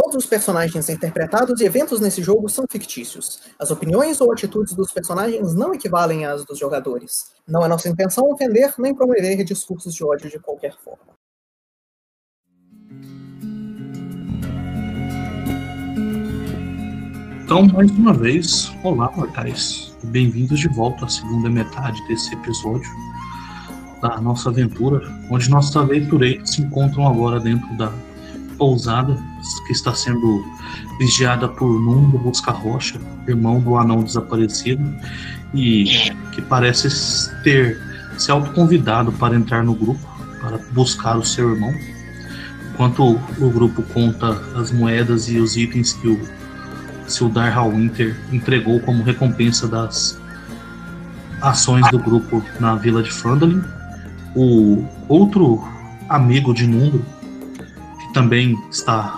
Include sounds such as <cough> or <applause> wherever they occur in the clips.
Todos os personagens interpretados e eventos nesse jogo são fictícios. As opiniões ou atitudes dos personagens não equivalem às dos jogadores. Não é nossa intenção ofender nem promover discursos de ódio de qualquer forma. Então, mais uma vez, olá, mortais. Bem-vindos de volta à segunda metade desse episódio da nossa aventura, onde nossos aventureiros se encontram agora dentro da pousada que está sendo vigiada por Nundo Busca Rocha, irmão do anão desaparecido, e que parece ter se autoconvidado para entrar no grupo, para buscar o seu irmão. Enquanto o grupo conta as moedas e os itens que o Sildar Winter entregou como recompensa das ações do grupo na vila de Fandalin, o outro amigo de Nundo, também está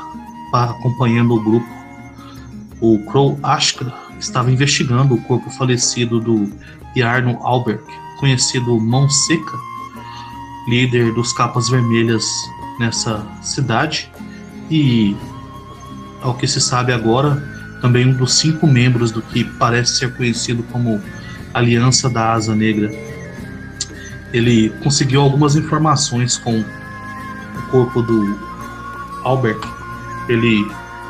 acompanhando o grupo, o Crow Ashkra, estava investigando o corpo falecido do Yarno Albert, conhecido Mão Seca, líder dos Capas Vermelhas nessa cidade, e, ao que se sabe agora, também um dos cinco membros do que parece ser conhecido como Aliança da Asa Negra. Ele conseguiu algumas informações com o corpo do Albert. Ele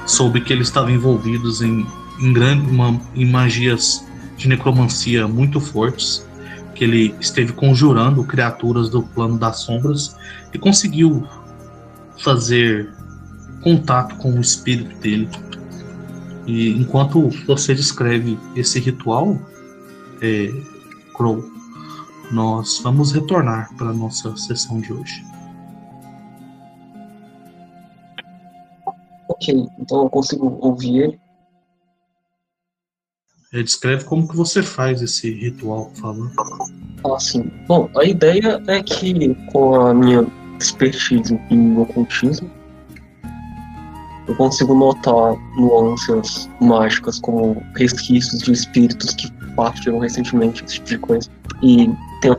soube que eles estavam envolvidos em, em, grande, uma, em magias de necromancia muito fortes, que ele esteve conjurando criaturas do plano das sombras e conseguiu fazer contato com o espírito dele. E enquanto você descreve esse ritual, é, Crow, nós vamos retornar para a nossa sessão de hoje. Ok, então eu consigo ouvir ele. É, descreve como que você faz esse ritual, por favor. Ah, sim. Bom, a ideia é que com a minha expertise em ocultismo, eu consigo notar nuances mágicas como resquícios de espíritos que partiram recentemente, esse tipo de coisa. E tem...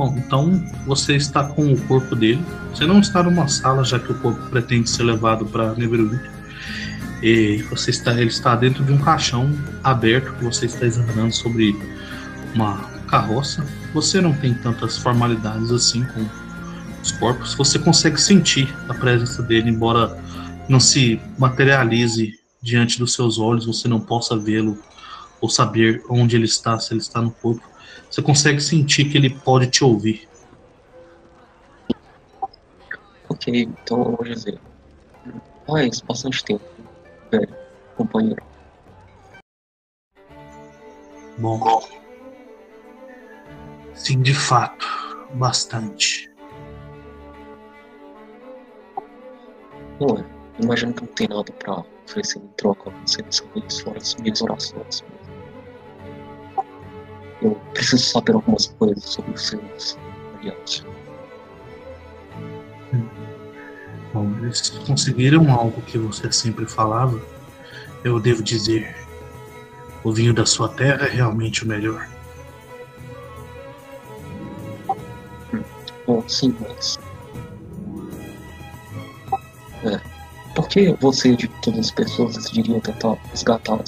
Bom, então você está com o corpo dele. Você não está numa sala, já que o corpo pretende ser levado para Neverwood. E você está, ele está dentro de um caixão aberto que você está examinando sobre uma carroça. Você não tem tantas formalidades assim com os corpos, você consegue sentir a presença dele, embora não se materialize diante dos seus olhos, você não possa vê-lo ou saber onde ele está, se ele está no corpo. Você consegue sentir que ele pode te ouvir. Ok, então eu vou dizer. Faz bastante tempo, velho, companheiro. Bom. Sim, de fato, bastante. Não é. Imagino que não tem nada pra oferecer em troca a você dessa vez, fora as minhas orações. Eu preciso saber algumas coisas sobre os seus aliados. Bom, eles conseguiram algo que você sempre falava. Eu devo dizer, o vinho da sua terra é realmente o melhor. Bom, sim, mas é. Por que você, de todas as pessoas, decidiria tentar resgatar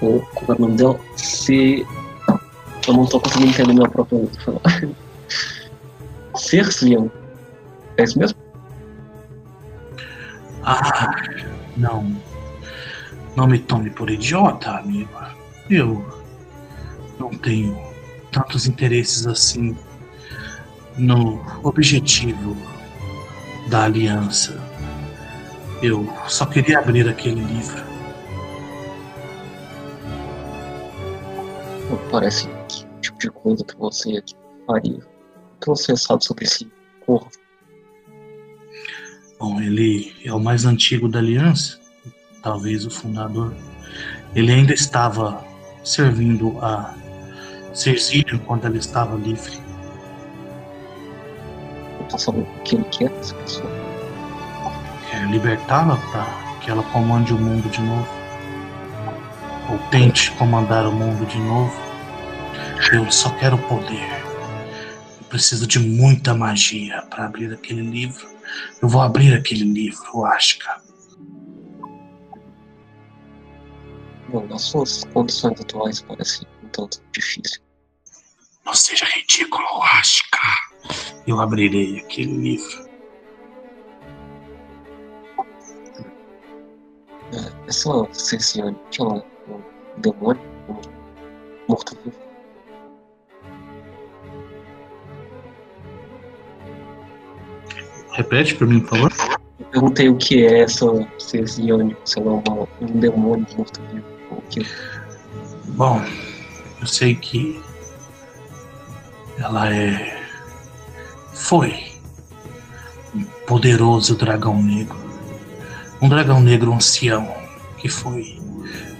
Ou, como é o nome dela? Se. Eu não tô conseguindo entender minha própria falar. <laughs> Cerslian. É isso mesmo? Ah, não. Não me tome por idiota, amigo. Eu não tenho tantos interesses assim no objetivo da aliança. Eu só queria abrir aquele livro. Parece que o tipo de coisa que você faria. O que você sabe sobre esse corvo? Bom, ele é o mais antigo da aliança, talvez o fundador. Ele ainda estava servindo a Cersílio quando ela estava livre saber o que ele quer dessa pessoa. É libertá-la para que ela comande o mundo de novo. Ou tente comandar o mundo de novo. Eu só quero poder. preciso de muita magia para abrir aquele livro. Eu vou abrir aquele livro, Ashka. Bom, nas suas condições atuais parece um tanto difícil. Não seja ridículo, Ashka. Eu abrirei aquele livro. É, essa Cerciane, que é um, um demônio, morto-vivo. Repete para mim, por favor. Eu perguntei o que é essa Cerciane, se ela é uma, um demônio morto-vivo. Que Bom, eu sei que ela é. Foi um poderoso dragão negro. Um dragão negro ancião que foi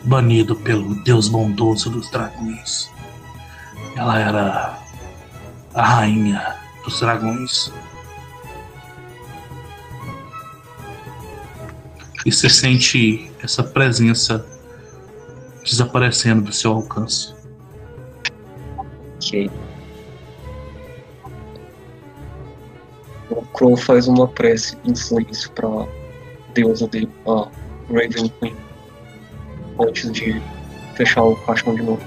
banido pelo Deus bondoso dos dragões. Ela era a rainha dos dragões. E você sente essa presença desaparecendo do seu alcance. Ok. O Crow faz uma prece em silêncio pra deusa dele, a Raven Queen, antes de fechar o caixão de novo.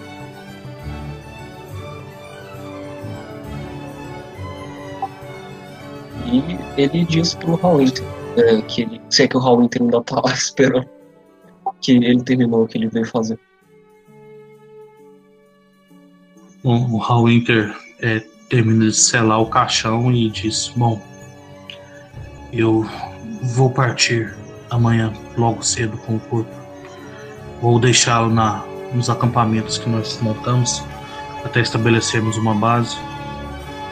E ele diz pro Hallwinter é, que ele, é que o Hallwinter ainda tá <laughs> esperando, que ele terminou o que ele veio fazer. Bom, o Hallwinter é, termina de selar o caixão e diz: Bom, eu vou partir amanhã logo cedo com o corpo. Vou deixá-lo na, nos acampamentos que nós montamos até estabelecermos uma base.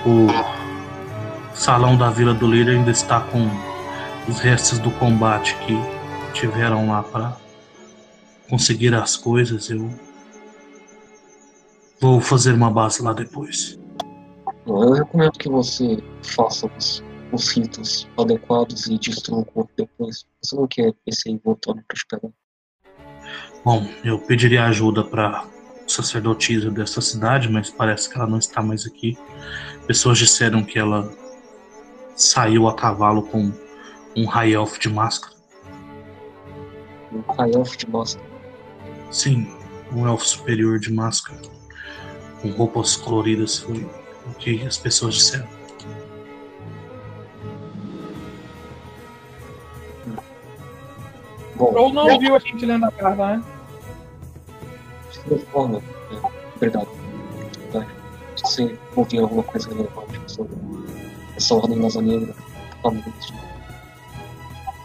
O salão da Vila do Líder ainda está com os restos do combate que tiveram lá para conseguir as coisas. Eu vou fazer uma base lá depois. Eu recomendo que você faça os, os ritos adequados e destrua o corpo depois. Você não quer esse aí voltando pra te pegar. Bom, eu pediria ajuda para sacerdotisa dessa cidade, mas parece que ela não está mais aqui. Pessoas disseram que ela saiu a cavalo com um high elf de máscara. Um high elf de máscara. Sim, um elfo superior de máscara, com roupas coloridas, foi o que as pessoas disseram. Bom, Ou não viu a gente lendo a carta, né? de toda forma, é, obrigado. Tá? Se você ouvir alguma coisa relevante sobre essa ordem das negra, fala isso.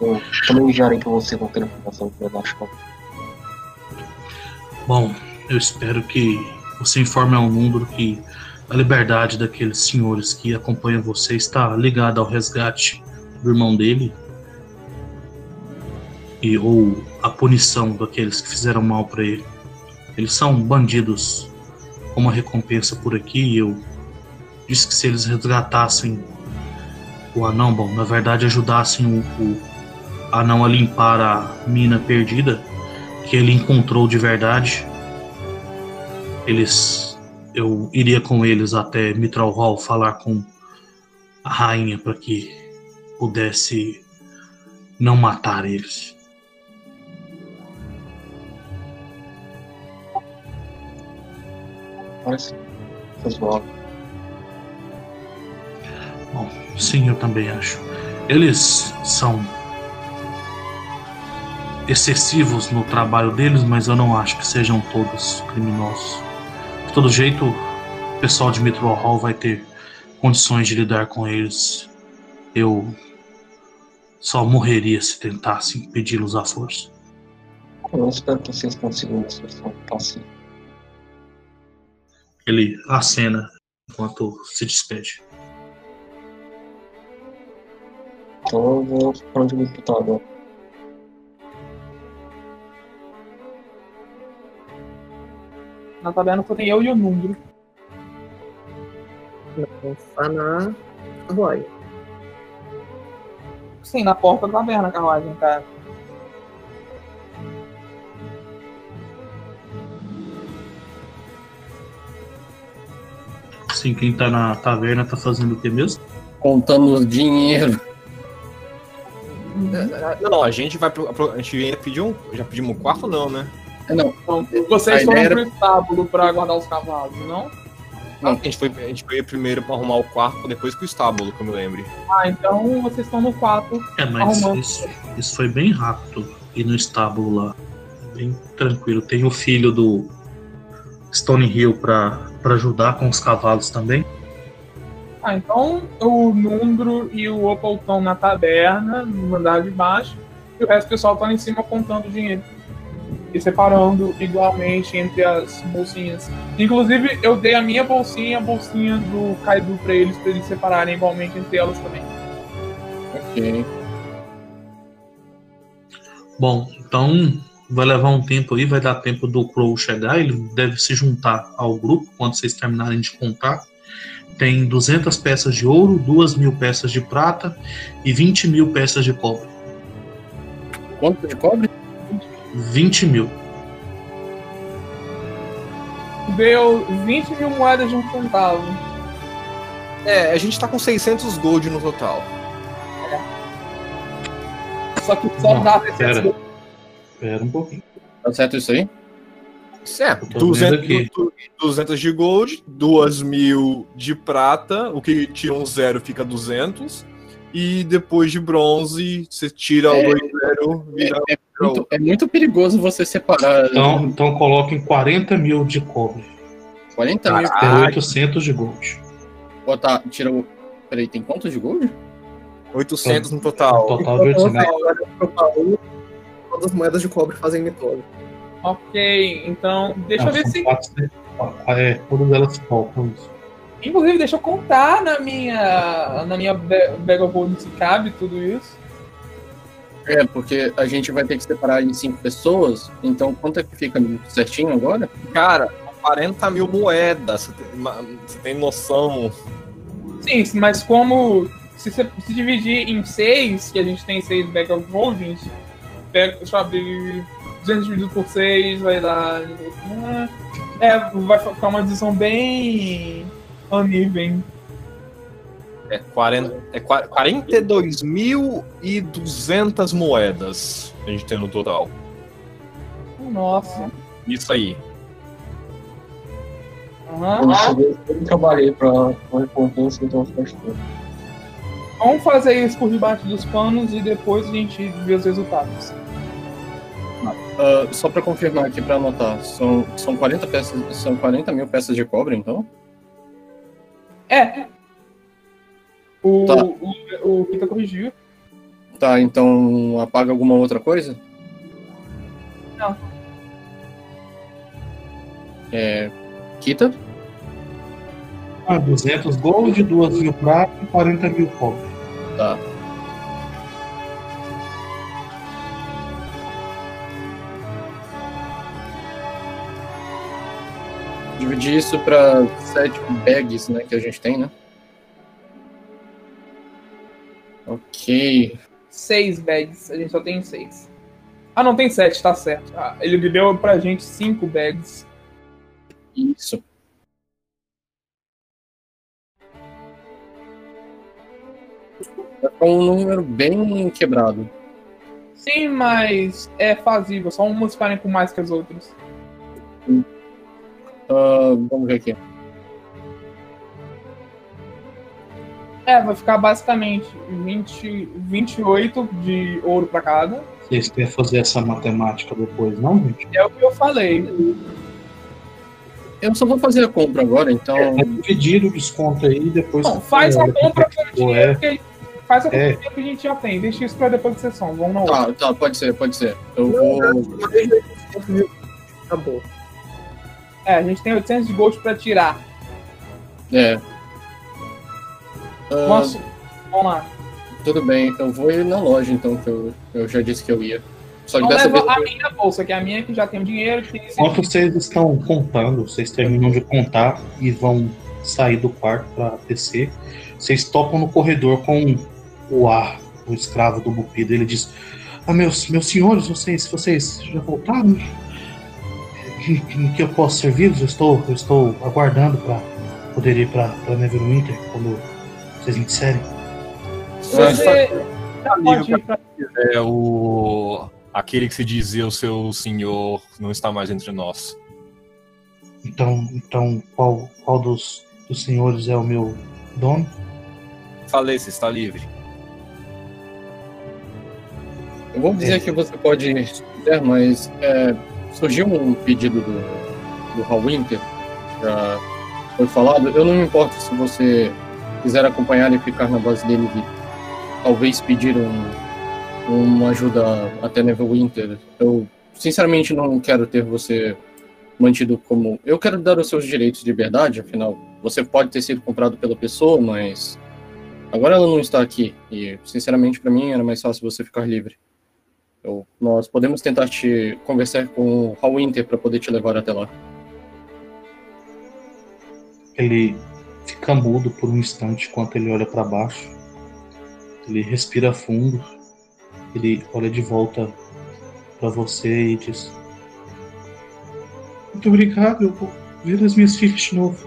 Eu também enviarei pra você qualquer informação que eu acho que Bom, eu espero que você informe ao mundo que a liberdade daqueles senhores que acompanham você está ligada ao resgate do irmão dele e ou a punição daqueles que fizeram mal para ele. Eles são bandidos como recompensa por aqui e eu disse que se eles resgatassem o anão, bom, na verdade ajudassem o, o anão a limpar a mina perdida que ele encontrou de verdade, eles eu iria com eles até Mitral Hall falar com a rainha para que pudesse não matar eles. Parece razoável. Bom, sim, eu também acho. Eles são excessivos no trabalho deles, mas eu não acho que sejam todos criminosos. De todo jeito, o pessoal de Mitral Hall vai ter condições de lidar com eles. Eu só morreria se tentasse impedi-los à força. Eu espero que vocês consigam uma solução pacífica. Ele acena enquanto se despede. Então eu vou pra onde eu vou disputar agora. Na taberna só tem eu e o número. Não, está na carruagem. Sim, na porta da taberna, a carruagem, cara. Assim, quem tá na taverna tá fazendo o que mesmo? Contando dinheiro. Não, não, a gente vai pro, A gente ia pedir um. Já pedimos um quarto, não, né? É, Não, Então, vocês foram ideia pro estábulo pra guardar os cavalos, não? Não, a gente foi, a gente foi primeiro pra arrumar o quarto, depois pro estábulo, que eu me lembre. Ah, então vocês estão no quarto. É, mas isso, isso foi bem rápido. E no estábulo lá. Bem tranquilo. Tem o filho do Stone Hill pra, pra ajudar com os cavalos também. Ah, então o Nundro e o Opal estão na taberna, no andar de baixo, e o resto do pessoal tá lá em cima contando dinheiro. E separando igualmente entre as bolsinhas. Inclusive, eu dei a minha bolsinha e a bolsinha do Kaido pra eles, pra eles separarem igualmente entre elas também. ok. Bom, então vai levar um tempo aí, vai dar tempo do Crow chegar, ele deve se juntar ao grupo quando vocês terminarem de contar. Tem 200 peças de ouro, 2 mil peças de prata e 20 mil peças de cobre. Quanto de cobre? 20 mil. Deu 20 mil moedas de um centavo. É, a gente tá com 600 gold no total. Só que só Não, dá pera. Espera um pouquinho. Tá certo isso aí? É, vendo 200, aqui. 200 de gold, 2 mil de prata, o que tira um zero fica 200. E depois de bronze, você tira o É. 2 zero, vira É muito, é muito perigoso você separar Então, então coloquem 40 mil de cobre. 40 mil. Tem Caraca. 800 de gold. Botar, tira o. Peraí, tem quantos de gold? 800 no total. total de 800. Todas as moedas de cobre fazem mitose. Ok, então deixa eu ver se. 400. É, todas elas faltam isso. Inclusive, deixa eu contar na minha. Na minha ba- bag of gold se cabe tudo isso. É, porque a gente vai ter que separar em cinco pessoas. Então, quanto é que fica certinho agora? Cara, 40 mil moedas. Você tem, você tem noção? Sim, mas como. Se você se dividir em seis, que a gente tem seis bag of gold, gente pega, abrir 200 dividido por 6, vai dar. É, vai ficar uma divisão bem uneven. É, 40, é qua- 42.200 moedas a gente tem no total. Nossa. Isso aí. Aham. Eu trabalhei pra recompensa, então faz. Vamos fazer isso por debaixo dos panos e depois a gente vê os resultados. Ah, só pra confirmar aqui, pra anotar, são, são 40 peças, são 40 mil peças de cobre, então? É. O, Tá. o, o Kita corrigiu. Tá, então apaga alguma outra coisa? Não. É. Kita? Ah, 200 gold, 2 mil prata e 40 mil cobre. Tá. Dividir isso pra sete bags, né, que a gente tem, né? Ok. Seis bags. A gente só tem seis. Ah, não, tem sete, tá certo. Ah, ele deu pra gente cinco bags. Isso. Com um número bem quebrado. Sim, mas é fazível. Só umas ficarem com mais que as outras. Ah, vamos ver aqui. É, vai ficar basicamente 20, 28 de ouro pra cada. Vocês querem fazer essa matemática depois, não, gente? É o que eu falei. Eu só vou fazer a compra agora, então. É dividir o desconto aí e depois. Bom, faz a compra quanto com o ficou, dinheiro é. que faz a compra É. que a gente já tem. Deixa isso pra depois da sessão. Vamos na outra. Tá, tá, pode ser, pode ser. Eu vou. 800 mil. Acabou. É, a gente tem 800 de gold pra tirar. É. Ah, Nossa, vamos lá. tudo bem, eu vou ir na loja então, que eu, eu já disse que eu ia. Só que Então dessa vez. a minha bolsa, que é a minha que já tem o dinheiro. Que tem Enquanto vocês estão contando, vocês terminam de contar e vão sair do quarto para descer. Vocês topam no corredor com o ar, o escravo do Bupido. Ele diz: Ah, meus, meus senhores, vocês, vocês já voltaram? Em que eu posso servir-los? Eu estou, eu estou aguardando para poderia ir pra, pra Neverwinter quando vocês me disserem? Você pode ir pra... É o. Aquele que se dizia o seu senhor não está mais entre nós. Então, então qual, qual dos, dos senhores é o meu dono? Falei, você está livre. Eu vou dizer É. que você pode se mas é, surgiu um pedido do, do Hal Winter, já foi falado. Eu não me importo se você quiser acompanhar e ficar na base dele talvez pedir um, uma ajuda até Neverwinter. Eu sinceramente não quero ter você mantido como. Eu quero dar os seus direitos de liberdade, afinal, você pode ter sido comprado pela pessoa, mas agora ela não está aqui. E sinceramente, para mim, era mais fácil você ficar livre. Eu- nós podemos tentar te conversar com o Hal Winter para poder te levar até lá. Ele fica mudo por um instante enquanto ele olha para baixo. Ele respira fundo. Ele olha de volta para você e diz: Muito obrigado, eu vou ver as minhas filhas de novo.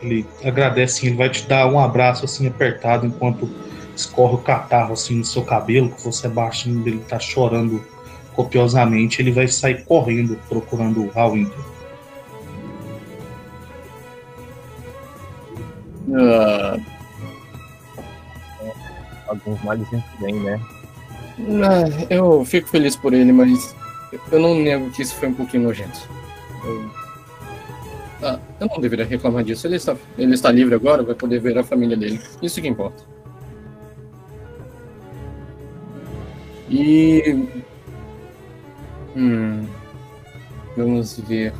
Ele agradece, ele vai te dar um abraço assim apertado enquanto escorre o catarro assim no seu cabelo, que você é baixinho, ele tá chorando copiosamente. Ele vai sair correndo procurando o Hal Winter. Ah, Alguns males sempre vem, né? ah, eu fico feliz por ele, mas eu não nego que isso foi um pouquinho nojento. Eu, ah, eu não deveria reclamar disso. Ele está, ele está livre agora, vai poder ver a família dele. Isso que importa. E. Hum, vamos ver.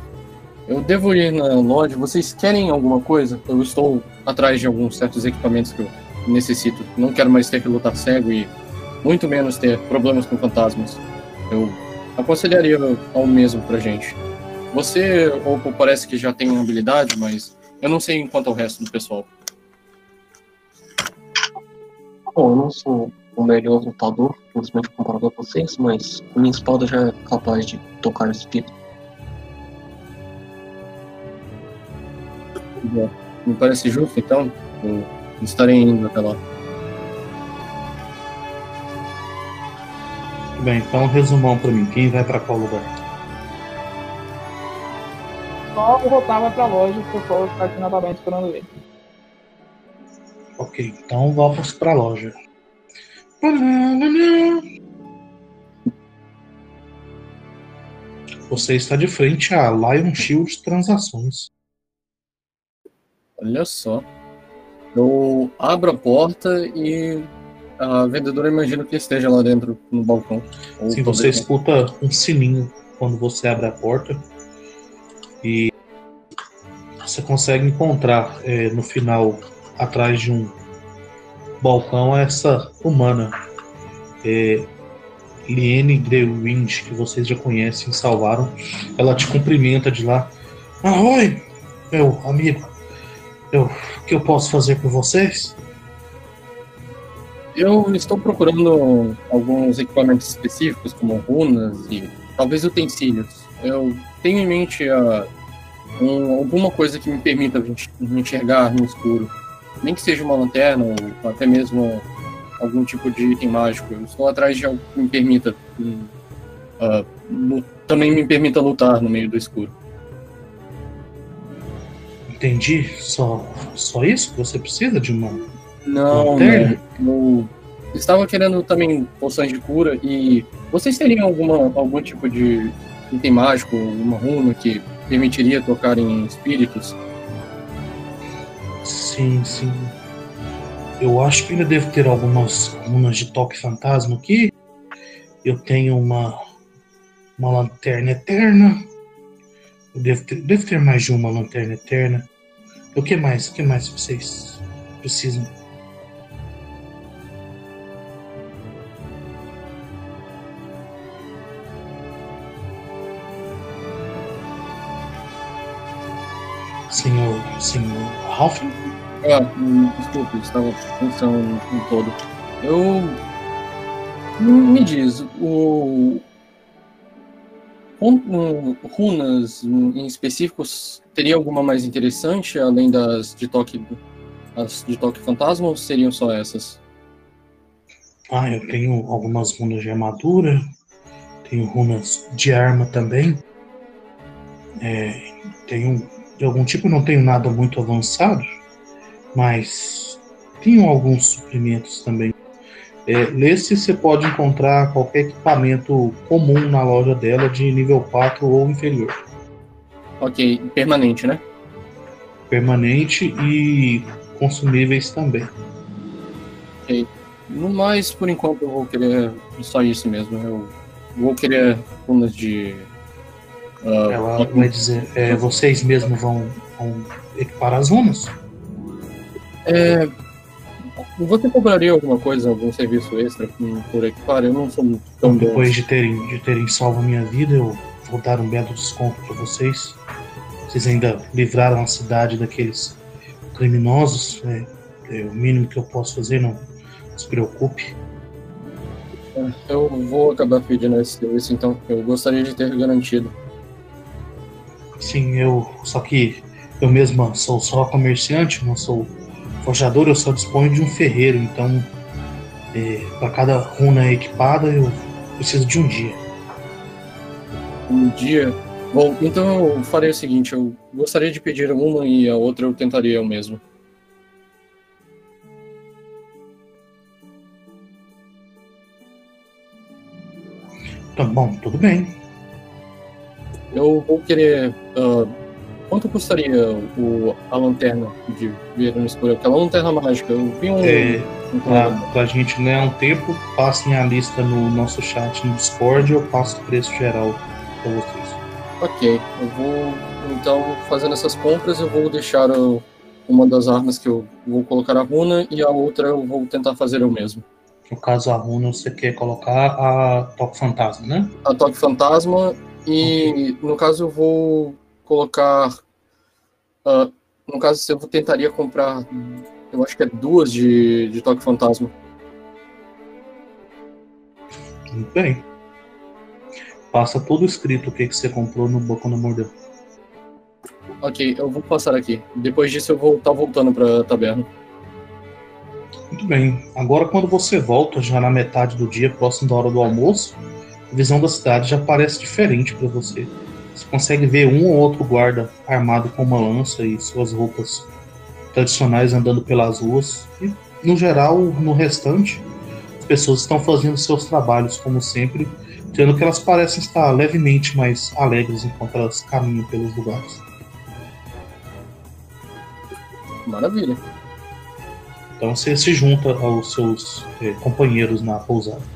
Eu devo ir na loja. Vocês querem alguma coisa? Eu estou atrás de alguns certos equipamentos que eu necessito. Não quero mais ter que lutar cego e muito menos ter problemas com fantasmas. Eu aconselharia ao mesmo pra gente. Você, Oppo, parece que já tem habilidade, mas eu não sei quanto ao resto do pessoal. Bom, eu não sou o melhor lutador, infelizmente comparado a vocês, mas minha espada já é capaz de tocar espírito. Me parece justo, então, eu estarei indo até lá. Bem, então resumão pra mim. Quem vai pra qual lugar? Só o Rotar vai pra loja, o pessoal vai ficar aqui na tabela esperando ele. Ok, então vamos pra loja. Você está de frente a Lion Shield Transações. Olha só. Eu abro a porta e a vendedora imagino que esteja lá dentro no balcão. Sim, você escuta um sininho quando você abre a porta e você consegue encontrar é, no final, atrás de um balcão, essa humana, é, Liene Greywind, que vocês já conhecem, salvaram. Ela te cumprimenta de lá. Ah, oi, meu amigo. Eu, o que eu posso fazer por vocês? Eu estou procurando alguns equipamentos específicos, como runas e talvez utensílios. Eu tenho em mente ah, um- alguma coisa que me permita enx- enxergar no escuro. Nem que seja uma lanterna ou até mesmo algum tipo de item mágico. Eu estou atrás de algo que me permita. lu- também me permita lutar no meio do escuro. Entendi. Só, só isso que você precisa de uma Não, Lanterna? não. Eu estava querendo também poções de cura e vocês teriam alguma, algum tipo de item mágico, uma runa que permitiria tocar em espíritos? Sim, sim. Eu acho que ainda devo ter algumas runas de toque fantasma aqui. Eu tenho uma uma lanterna eterna. Eu devo ter, devo ter mais de uma lanterna eterna. O que mais? O que mais vocês precisam? Senhor, senhor Ralph? Ah, hum, desculpe, estava pensando em todo. Eu. Me diz, o. run- um, Runas em específicos teria alguma mais interessante, além das de toque, as de toque fantasma, ou seriam só essas? Ah, eu tenho algumas runas de armadura, tenho runas de arma também. É, tenho de algum tipo, não tenho nada muito avançado, mas tenho alguns suprimentos também. É, nesse você pode encontrar qualquer equipamento comum na loja dela de nível 4 ou inferior. Ok, permanente, né? Permanente e consumíveis também. Ok. No mais, por enquanto, eu vou querer só isso mesmo. Eu vou querer runas de. Ah, Ela vai dizer, é, vocês mesmos vão, vão equipar as runas? É, você cobraria alguma coisa, algum serviço extra por- equipar? Eu não sou muito tão Então, bom. depois de terem, de terem salvo a minha vida, eu vou dar um belo desconto para vocês. Vocês ainda livraram a cidade daqueles criminosos. É, é o mínimo que eu posso fazer, não se preocupe. Eu vou acabar pedindo esse serviço, então. Eu gostaria de ter garantido. Sim, eu. Só que eu mesma sou só comerciante, não sou forjador, eu só disponho de um ferreiro, então para cada runa equipada eu preciso de um dia. Um dia. Bom, então eu farei o seguinte: eu gostaria de pedir uma e a outra eu tentaria eu mesmo. Tá bom, tudo bem. Eu vou querer. ah, quanto custaria o, a lanterna de ver no escuro? Aquela lanterna mágica. Eu vi um. É, um Pra, pra gente ganhar um tempo, passem a lista no nosso chat no Discord eu passo o preço geral pra vocês. Ok, eu vou. Então, fazendo essas compras, eu vou deixar o- uma das armas que eu vou colocar a runa e a outra eu vou tentar fazer eu mesmo. No caso, a runa você quer colocar a Toque Fantasma, né? A toque fantasma e no caso eu vou colocar. ah, no caso, eu tentaria comprar. Eu acho que é duas de, de toque fantasma. Muito bem. Passa tudo escrito o que, que você comprou no Boca no Mordeu. Ok, eu vou passar aqui. Depois disso eu vou estar voltando pra taberna. Muito bem. Agora, quando você volta, já na metade do dia, próximo da hora do almoço, a visão da cidade já parece diferente para você. Você consegue ver um ou outro guarda armado com uma lança e suas roupas tradicionais andando pelas ruas. E, no geral, no restante, as pessoas estão fazendo seus trabalhos como sempre, tendo que elas parecem estar levemente mais alegres enquanto elas caminham pelos lugares. Maravilha. Então você se junta aos seus eh, companheiros na pousada.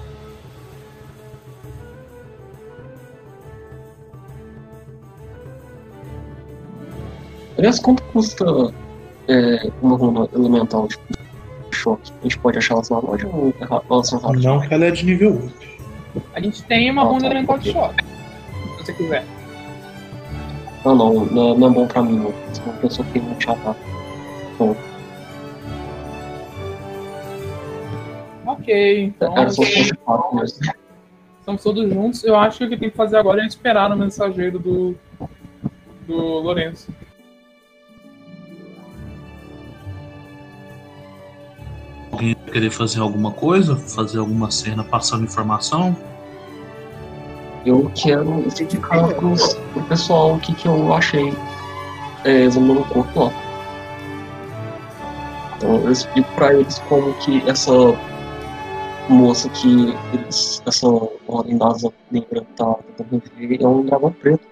Aliás, quanto custa é, uma runa elemental de choque? A gente pode achá-las na loja ou é elas são raras? Não que ela é de nível 8. A gente tem uma Ah, runa tá, elemental de choque. Se você quiser. Não, não, não, não é bom pra mim, não. Se uma pessoa que tem muito chata. Ok, então Era só estamos todos juntos. Eu acho que o que tem que fazer agora é esperar o mensageiro do, do Lourenço. Alguém querer fazer alguma coisa? Fazer alguma cena passando informação? Eu quero explicar pros, pro pessoal o que, que eu achei é, examinando o corpo lá. Então eu explico pra eles como que essa moça que eles, essa ordem da asa negra tá tentando reviver é um dragão preto.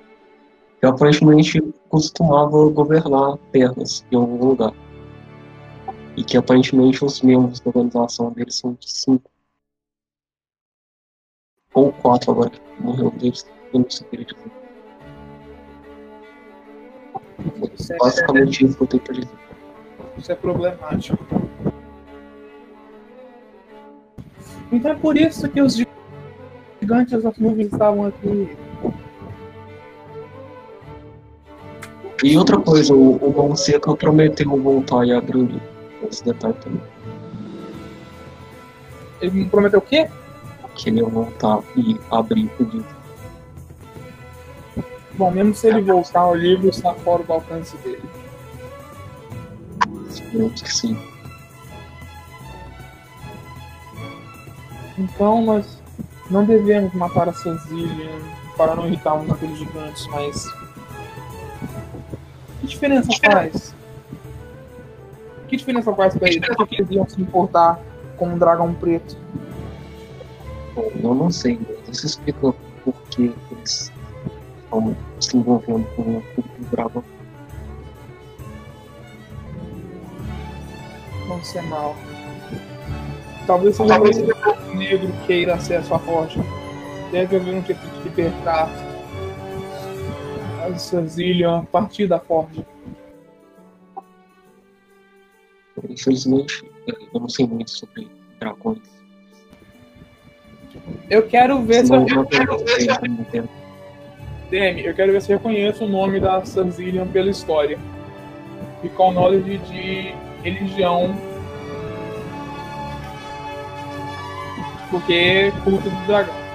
Que aparentemente costumava governar terras em algum lugar. E que aparentemente os membros da organização deles são de cinco. Ou quatro agora que morreu um deles. Eu não sei o que ele dizer. Isso é, Basicamente isso que eu tenho pra dizer. isso é problemático. Então é por isso que os gigantes das nuvens estavam aqui. E outra coisa, o, o Monseca prometeu voltar e abrir esse detalhe também. Ele me prometeu o quê? Que ele ia voltar e abrir o livro. Bom, mesmo se ele voltar, o livro está fora do alcance dele. Esperamos que sim. Então nós não devemos matar a Sanzillian para não irritarmos aqueles gigantes, mas. Que diferença faz? Que diferença faz pra eles? Por que eles iam se importar com um dragão preto? Bom, eu não sei, mas isso explica por que eles estão se envolvendo com o dragão. Não ser mal. Talvez seja povo negro queira acesso à forja. Deve haver um jeito de libertar a Sanzillian a partir da forja. Infelizmente, eu não sei muito sobre dragões. Eu quero ver se eu Senão eu não tenho como tempo. Demi, eu quero ver se eu reconheço o nome da Sanzillian pela história. E com knowledge de religião. Porque culto do dragão.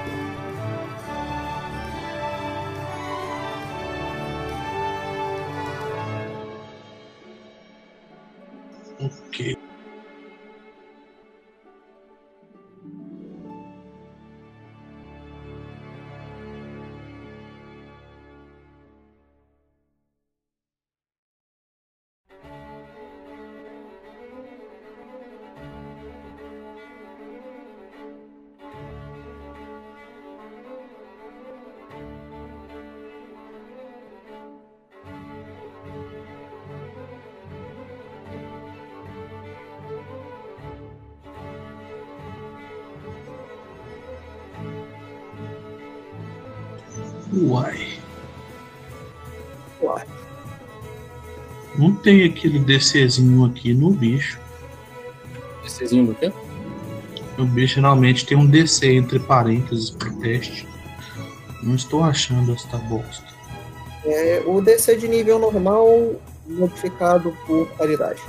Tem aquele DCzinho aqui no bicho. Essezinho do quê? O bicho geralmente tem um DC entre parênteses pro teste. Não estou achando esta bosta. É, o DC de nível normal modificado por qualidade.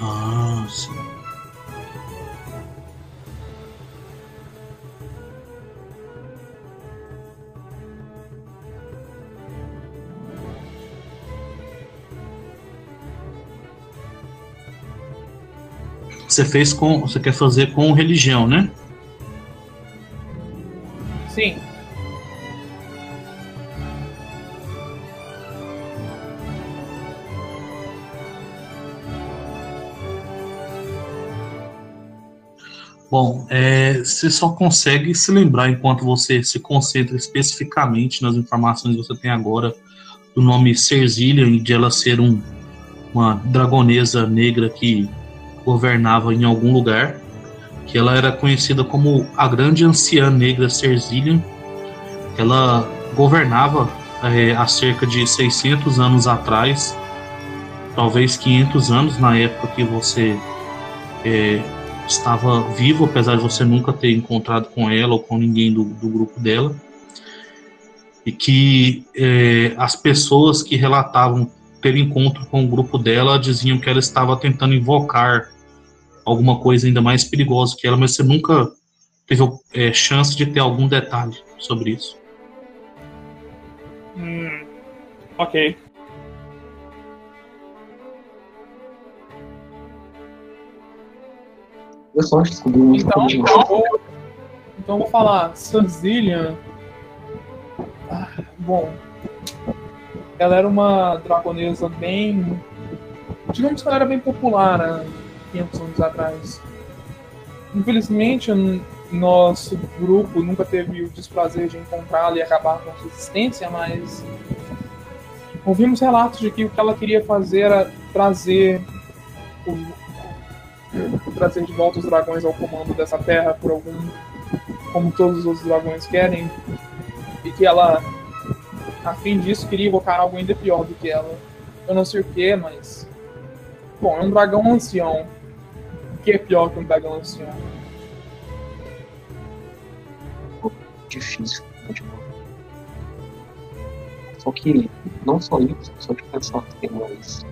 Ah, sim. Você fez com. Você quer fazer com religião, né? Sim. Bom, é, você só consegue se lembrar enquanto você se concentra especificamente nas informações que você tem agora do nome Cerzilian e de ela ser um, uma dragonesa negra que governava em algum lugar, que ela era conhecida como a grande anciã negra Cerzilian. Ela governava é, há cerca de 600 anos atrás, talvez 500 anos na época que você é, estava vivo, apesar de você nunca ter encontrado com ela ou com ninguém do, do grupo dela. E que é, as pessoas que relatavam ter encontro com o grupo dela diziam que ela estava tentando invocar alguma coisa ainda mais perigosa que ela, mas você nunca teve é, chance de ter algum detalhe sobre isso. Hum, ok. Eu só descobri muito Então, eu vou, então vou falar. Sanzillian. Ah, bom. Ela era uma dragonesa bem. Digamos que ela era bem popular há 500 anos atrás. Infelizmente, nosso grupo nunca teve o desprazer de encontrá-la e acabar com sua existência, mas. Ouvimos relatos de que o que ela queria fazer era trazer o, trazer de volta os dragões ao comando dessa terra por algum. como todos os outros dragões querem. E que ela, a fim disso, queria invocar algo ainda pior do que ela. Eu não sei o que, mas. Bom, é um dragão ancião. Que é pior que um dragão ancião? difícil. continuar. Só que, não só isso, só de pensar que tem mais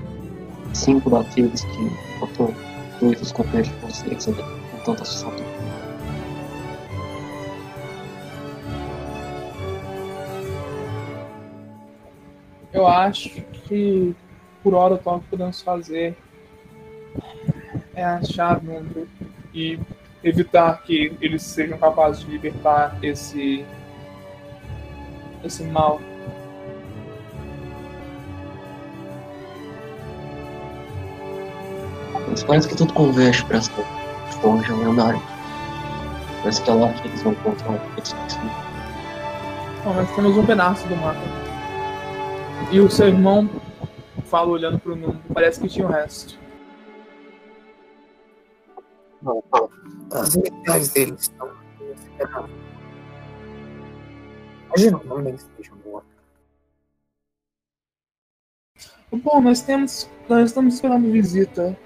cinco daqueles que botam dois dos companheiros de vocês ali, com tanta assustador. Eu acho que por hora o que podemos fazer é achar número e evitar que eles sejam capazes de libertar esse esse mal. Mas parece que tudo converge pra essa forja lendária. Parece que é lá que eles vão encontrar o Bom, nós temos um pedaço do mapa. E o seu irmão fala olhando pro mundo. Parece que tinha o resto. As iniciais deles estão nesse pedaço. Imagina o nome da esteja morto. Bom, nós temos. Nós estamos esperando visita.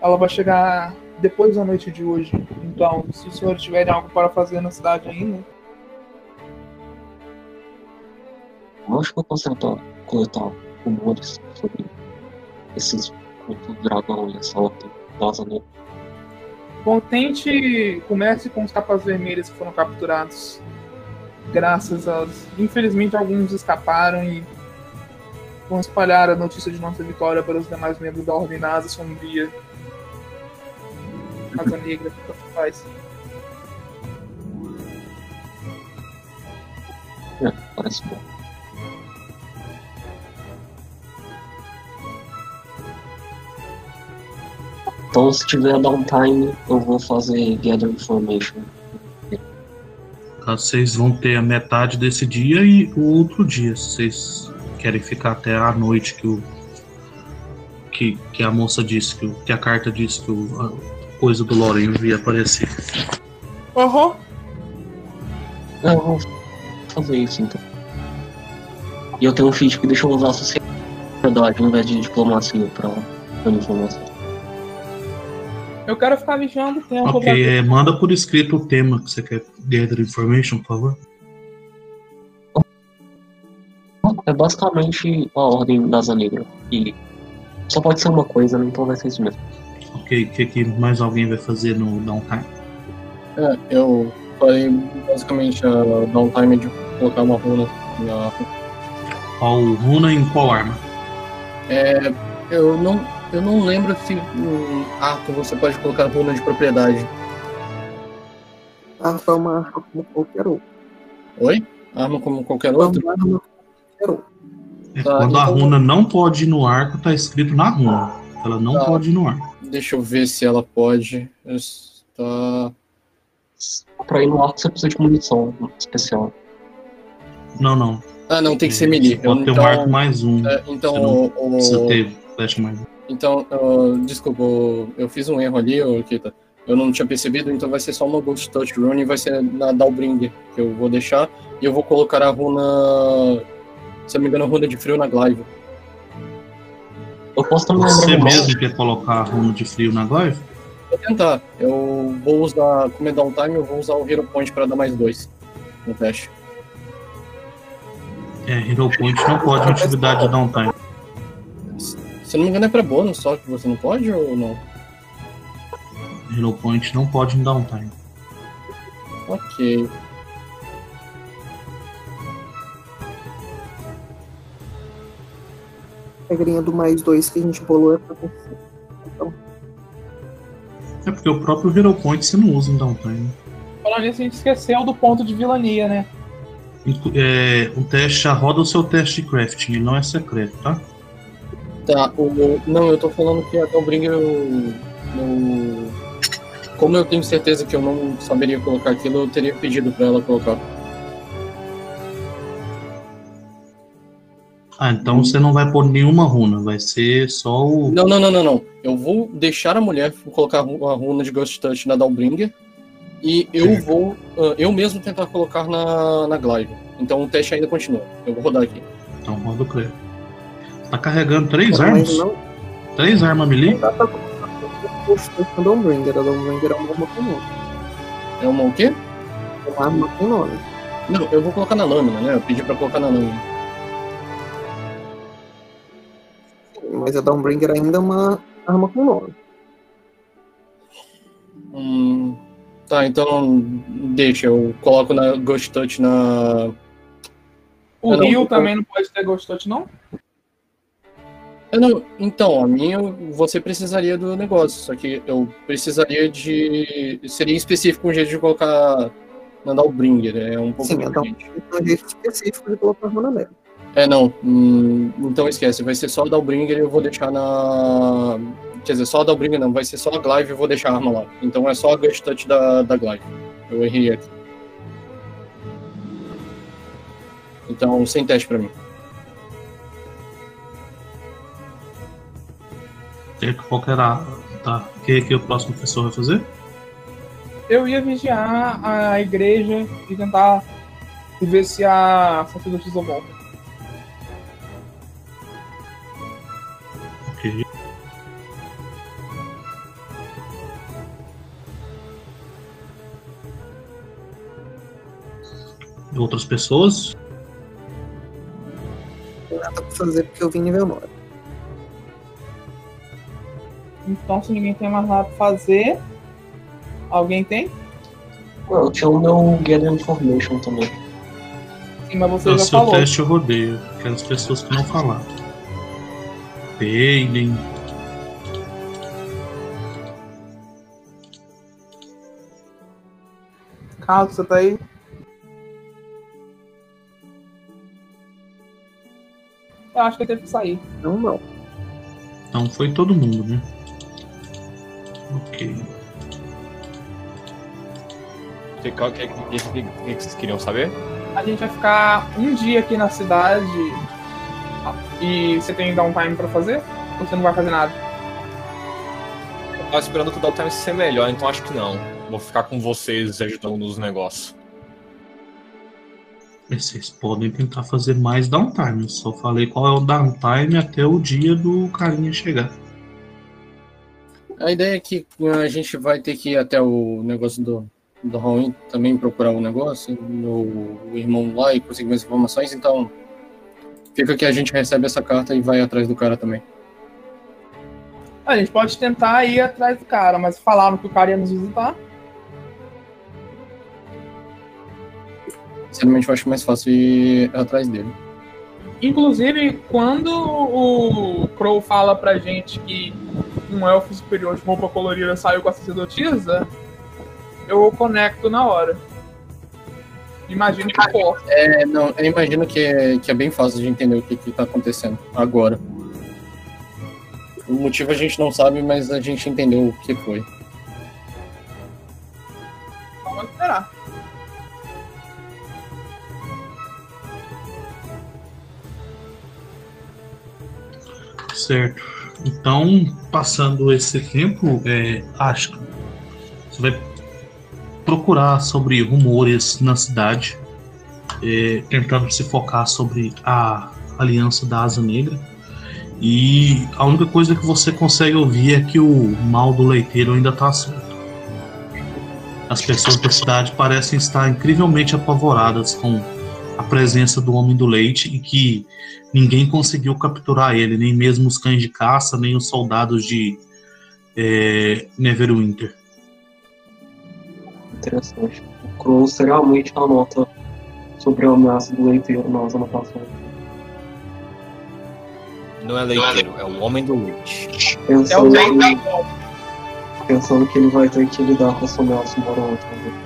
Ela vai chegar depois da noite de hoje. Então, se os senhores tiverem algo para fazer na cidade ainda, Eu acho que eu posso tentar coletar rumores sobre esses cultos dragão e essa rosa negra. Bom, tente comece com os capas vermelhas que foram capturados. Graças aos. Infelizmente, alguns escaparam e vão espalhar a notícia de nossa vitória para os demais membros da Ordem Nasa Sombria. Casa Negra, tanto faz. É, parece bom. Então, se tiver downtime, eu vou fazer gather information. Tá, Vocês vão ter a metade desse dia e o outro dia, se vocês querem ficar até a noite que o que, que a moça disse, que, o- que a carta disse que o, a coisa do Lourenço ia aparecer. Aham. É, eu vou fazer isso então. E eu tenho um feat que deixa eu usar a sociedade ao invés de diplomacia pra pra informação. Eu quero ficar vigiando o tempo. Ok, é, manda por escrito o tema que você quer gather information, por favor. É basicamente a ordem das negra. E só pode ser uma coisa, né? então vai ser isso mesmo. Ok, o que, que mais alguém vai fazer no downtime? É, eu falei basicamente a downtime de colocar uma runa na. Qual runa em qual arma? É, eu não, eu não lembro se um arco você pode colocar runa de propriedade. Arma é uma arma como qualquer outra. Oi? Arma como qualquer É uma outra? arma como qualquer outra. É, Tá, quando a então- runa não pode ir no arco, tá escrito na runa. Ela não Tá. pode ir no arco. Deixa eu ver se ela pode. Está. Pra ir no arco você precisa de munição especial. Não, não. Ah, não, tem que ser melee. Pode ter um então, arco mais um. é, então, Você não o, Precisa o- ter flash mais um. Então ah, desculpa, eu- eu fiz um erro ali, Kita. Eu não tinha percebido, então vai ser só uma Ghost Touch Rune e vai ser na Dalbringer que eu vou deixar. E eu vou colocar a runa. Se eu não me engano, a runa de frio na Glaive. Eu posso também Você mesmo quer colocar a runa de frio na glaive? Vou tentar. Eu vou usar, como é downtime, eu vou usar o Hero Point pra dar mais dois no teste. É, Hero Point não pode atividade de downtime. Se não me engano, é pra bônus só que você não pode ou não? Hero Point não pode em downtime. Ok. A regrinha do mais dois que a gente bolou é pra você. É porque o próprio Hero Point você não usa em downtime. Falando nisso, a gente esqueceu do ponto de vilania, né? É, um teste já roda o seu teste de crafting, ele não é secreto, tá? Tá, o, não, eu tô falando que a Dalbringer eu, eu. Como eu tenho certeza que eu não saberia colocar aquilo, eu teria pedido pra ela colocar. Ah, então você não vai pôr nenhuma runa, vai ser só o. Não, não, não, não, não. Eu vou deixar a mulher colocar a ru- a runa de Ghost Touch na Dalbringer e eu Certo. vou ah, eu mesmo tentar colocar na, na Glaive. Então o teste ainda continua. Eu vou rodar aqui. Então roda o crédito. Tá carregando três Mas armas? não Três armas melee? Ghost Touch no Dawnbringer. A Dawnbringer é uma arma com nome. É uma o quê? É uma arma com nome. Não, eu vou colocar na lâmina, né? Eu pedi pra colocar na lâmina. Mas a Dawnbringer ainda é uma arma com nome. Hum, tá, então deixa, eu coloco na Ghost Touch na. O não- Rio também não pode ter Ghost Touch, não? Não, então, a minha você precisaria do negócio, só que eu precisaria de. Seria específico um jeito de colocar Nandalbringer, é um pouco Sim, então. um jeito específico de colocar a arma nele. É, não. hum, então esquece, vai ser só o Dalbringer e eu vou deixar na. Quer dizer, só o Dalbringer não, vai ser só a Glaive e eu vou deixar a arma lá. Então é só a Ghost Touch da, da Glaive. Eu errei aqui. Então, sem teste pra mim. Quer que qualquer. a- Tá. O que, que o próximo pessoa vai fazer? Eu ia vigiar a igreja e tentar ver se a sacerdotisa volta. Ok. Outras pessoas? Não dá pra fazer porque eu vim nível 9. Então, se ninguém tem mais nada pra fazer, alguém tem? Não, eu tinha o meu Gather Information também. Sim, mas você No já seu falou. teste eu rodeio. Aquelas pessoas que não falaram. Peidem. Carlos, você tá aí? Eu acho que ele teve que sair. Não, não. Então foi todo mundo, né? Ok. O que, que, que, que, que vocês queriam saber? A gente vai ficar um dia aqui na cidade e você tem downtime pra fazer? Ou você não vai fazer nada? Eu tava esperando que o Downtime seja melhor, então acho que não. Vou ficar com vocês ajudando nos negócios. Vocês podem tentar fazer mais downtime. Eu só falei qual é o downtime até o dia do carinha chegar. A ideia é que a gente vai ter que ir até o negócio do, do Halloween também procurar o negócio, o, o irmão lá e conseguir mais informações, então fica que a gente recebe essa carta e vai atrás do cara também. A gente pode tentar ir atrás do cara, mas falaram que o cara ia nos visitar. Sinceramente, eu acho mais fácil ir atrás dele. Inclusive, quando o Crow fala pra gente que um elfo superior de roupa colorida saiu com a sacerdotisa, eu conecto na hora. Imagino que for. É, não, eu imagino que é, que é bem fácil de entender o que, que tá acontecendo agora. O motivo a gente não sabe, mas a gente entendeu o que foi. Vamos esperar. Certo. Então, passando esse tempo, é, acho que você vai procurar sobre rumores na cidade, é, tentando se focar sobre a aliança da Asa Negra. E a única coisa que você consegue ouvir é que o mal do leiteiro ainda está solto. As pessoas da cidade parecem estar incrivelmente apavoradas com a presença do Homem do Leite e que ninguém conseguiu capturar ele, nem mesmo os cães de caça, nem os soldados de é, Neverwinter. Interessante. O Crow realmente anota sobre a ameaça do leiteiro nas anotações. Não é leiteiro, é o homem do leite. É o Pensando, que, da pensando que ele vai ter que lidar com essa ameaça uma hora ou outra.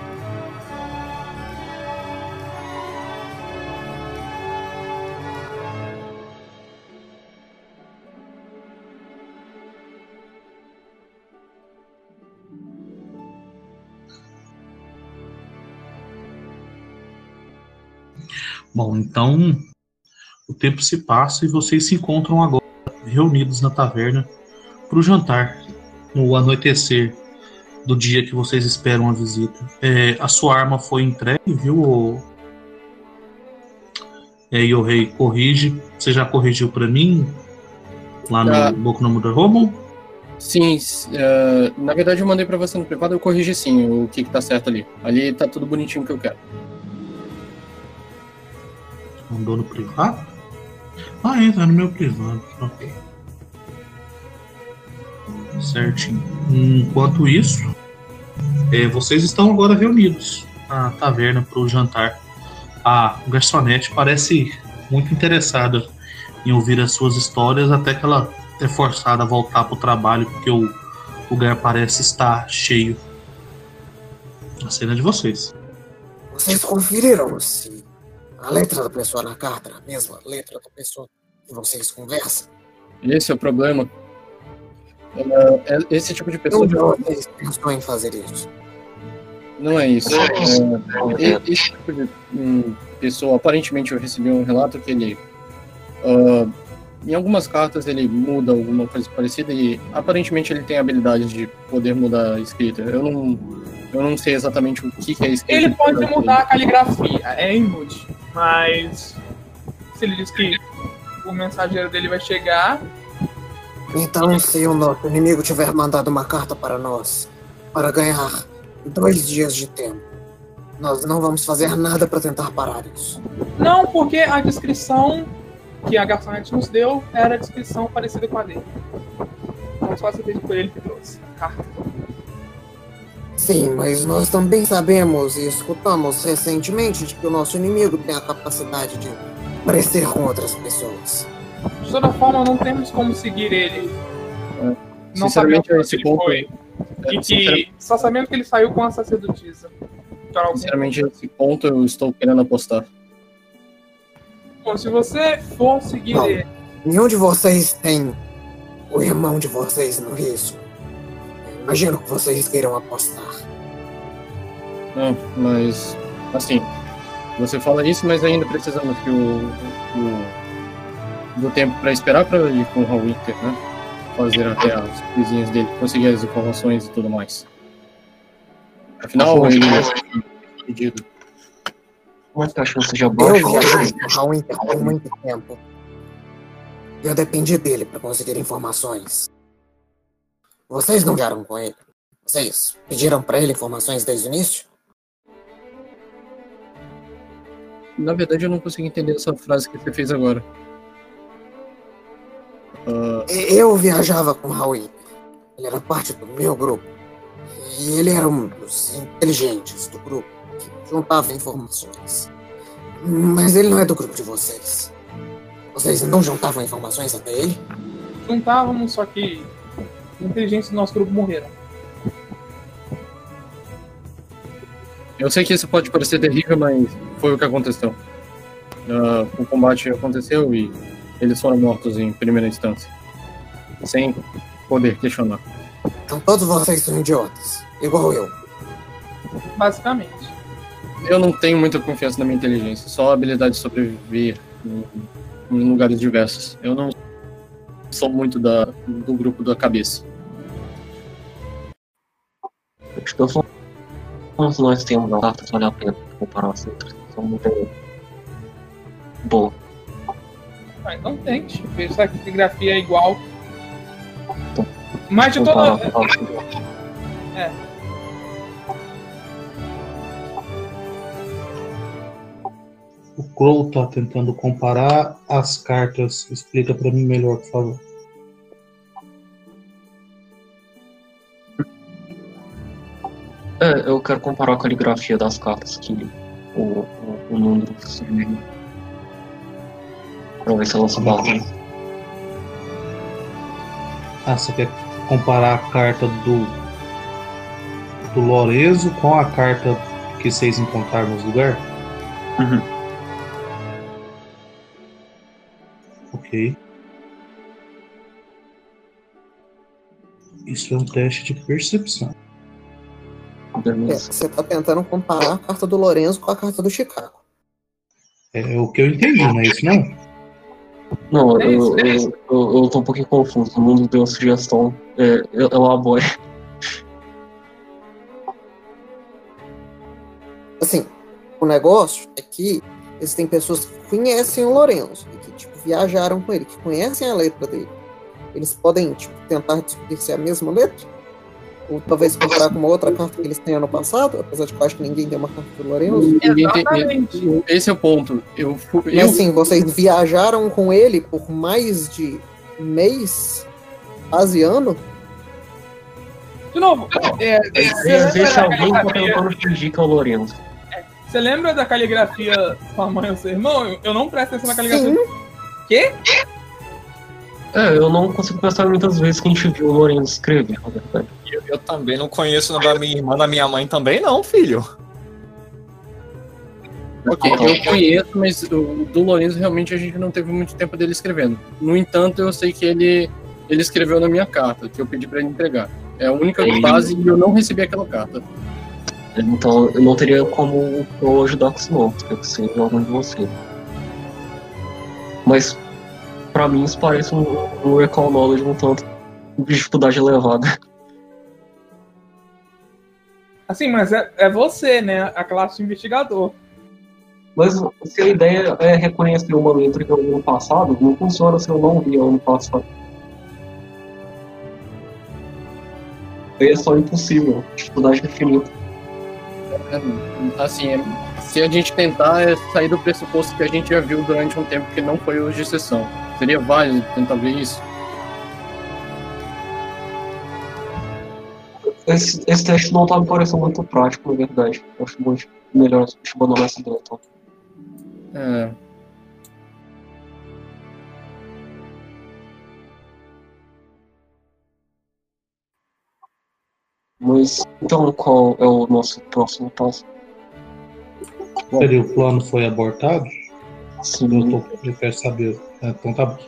Bom, então o tempo se passa e vocês se encontram agora reunidos na taverna para o jantar, no anoitecer do dia que vocês esperam a visita. É, a sua arma foi entregue, viu? É, e o rei corrige. Você já corrigiu para mim lá no Já. Boku no Mother Robo? Sim, eh, na verdade eu mandei pra você no privado, eu corrigi sim o que, que tá certo ali. Ali tá tudo bonitinho que eu quero. Mandou no privado? Ah, tá no meu privado. Ok. Certinho. Enquanto isso, é, vocês estão agora reunidos na taverna para o jantar. A garçonete parece muito interessada em ouvir as suas histórias até que ela é forçada a voltar para o trabalho porque o lugar parece estar cheio. A cena é de vocês. Vocês conferiram se a letra da pessoa na carta a mesma letra da pessoa que vocês conversam? Esse é o problema. É, é- esse tipo de pessoa Onde vocês pensam em fazer isso? não é isso. É, e- esse tipo de hum, pessoa, aparentemente eu recebi um relato que ele. ah, em algumas cartas ele muda alguma coisa parecida e aparentemente ele tem a habilidade de poder mudar a escrita. Eu não, eu não sei exatamente o que, que é escrita. Ele pode mudar a caligrafia, é inútil. Mas se ele diz que o mensageiro dele vai chegar, Então, se o nosso inimigo tiver mandado uma carta para nós, para ganhar dois dias de tempo, nós não vamos fazer nada para tentar parar isso. não, porque a descrição que a garçonete nos deu era a descrição parecida com a dele. Então só que foi ele que trouxe a carta. Sim, mas nós também sabemos e escutamos recentemente de que o nosso inimigo tem a capacidade de parecer com outras pessoas. De toda forma, não temos como seguir ele. Não Sinceramente, sabemos esse ele ponto- foi. E que só sabemos que ele saiu com a sacerdotisa. Algum Sinceramente, nesse ponto eu estou querendo apostar. Bom, se você for seguir Não. ele, Nenhum de vocês tem o irmão de vocês no risco. Imagino que vocês queiram apostar. Não, mas assim, você fala isso, mas ainda precisamos que o, o do tempo para esperar para ir com o Hall Winter, né? Fazer até as coisinhas dele, conseguir as informações e tudo mais. Afinal, ele é pedido. Como é que a chance de Eu abaixo? viajei com o Hallwinter por muito tempo. Eu dependi dele para conseguir informações. Vocês não vieram com ele? Vocês pediram para ele informações desde o início? Na verdade, eu não consegui entender essa frase que você fez agora. E- Eu viajava com o Hallwinter. Ele era parte do meu grupo. E ele era um dos inteligentes do grupo que juntava informações. Mas ele não é do grupo de vocês. Vocês não juntavam informações até ele? juntávamos, só que inteligentes do nosso grupo morreram. eu sei que isso pode parecer terrível, mas foi o que aconteceu. Ah, o combate aconteceu e eles foram mortos em primeira instância. Sem poder questionar. Então todos vocês são idiotas. Igual eu. Basicamente. Eu não tenho muita confiança na minha inteligência, só a habilidade de sobreviver em, em lugares diversos. Eu não sou muito da, do grupo da cabeça. Acho que eu sou. Todos nós temos datas, vale a pena comparar as outras. São muito boa. Ah, então tente. Ver se a caligrafia é igual. Mas de toda. Comparar O Crow tá tentando comparar as cartas. Explica pra mim melhor, por favor. É, eu quero comparar a caligrafia das cartas que o, o, o número sugeriu. Pra ver se elas batem. Ah, você quer comparar a carta do do Lorenzo com a carta que vocês encontraram nos lugares? Uhum. Ok. Isso é um teste de percepção. É, você tá tentando comparar a carta do Lorenzo com a carta do Chicago. É, o que eu entendi, não é isso não? Não, É isso, eu, é eu, isso. eu, eu tô um pouquinho confuso. O mundo deu a sugestão. É, aboro. Assim, o negócio é que existem pessoas que conhecem o Lorenzo viajaram com ele, que conhecem a letra dele. Eles podem, tipo, tentar descobrir se é a mesma letra. Ou talvez comparar com uma outra carta que eles têm ano passado, apesar de que eu acho que ninguém tem uma carta do Lorenzo. Exatamente. esse é o ponto. Eu, fu- Mas eu assim, vocês viajaram com ele por mais de mês, quase ano. De novo, é, Às vezes alguém tá tentando fingir que é o Lourenço. Você lembra da caligrafia sua mãe ou seu irmão? Eu, eu não presto atenção na caligrafia. Sim. Quê? É, eu não consigo pensar muitas vezes que a gente viu o Lourenço escrever, na verdade. Eu, eu também não conheço nada da minha irmã, da minha mãe também não, filho. Ok, eu conheço, mas o do Lourenço realmente a gente não teve muito tempo dele escrevendo. No entanto, eu sei que ele, ele escreveu na minha carta, que eu pedi pra ele entregar. É a única Ele- base e eu não recebi aquela carta. Então eu não teria como eu ajudar com isso não, teria que ser algum de você. Mas pra mim isso parece um, um recall knowledge um tanto de dificuldade elevada. Assim, mas é, é você, né? A classe de investigador. Mas se a ideia é reconhecer uma letra que eu vi no passado, não funciona se eu não vi ela no passado. Aí é só impossível, dificuldade infinita. É, Assim, é- se a gente tentar é sair do pressuposto que a gente já viu durante um tempo que não foi hoje de sessão. Seria válido tentar ver isso? Esse, esse teste não tá me parecendo muito prático, na verdade. Eu acho muito melhor abandonar essa ideia. Então. É, Mas então qual é o nosso próximo passo? Peraí, o plano foi abortado? Sim, Eu, tô, eu quero saber. É, Então tá bom.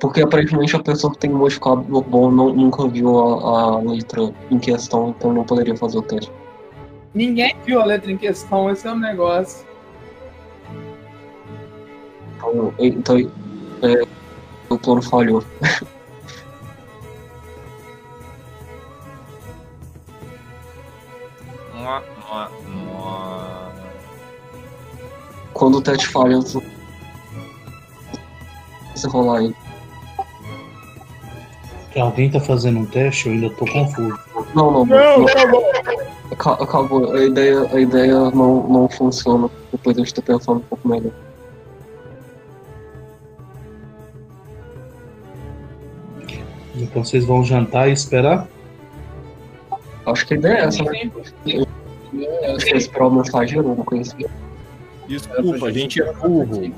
porque aparentemente a pessoa que tem modificado bom não, nunca viu a, a letra em questão, então não poderia fazer o teste. Ninguém viu a letra em questão, esse é o negócio. Então, então é, o plano falhou. Mua, mua. Quando o teste falha, você você rolar aí. Que alguém tá fazendo um teste, eu ainda tô confuso. Não, não, não. Aca- Acabou. A ideia, a ideia não, não funciona depois de a gente ter pensado um pouco melhor. Então vocês vão jantar e esperar? Acho que a ideia é essa, né? Acho que é esperar o mensageiro, alguma coisa assim. Desculpa, a gente é burro. <laughs>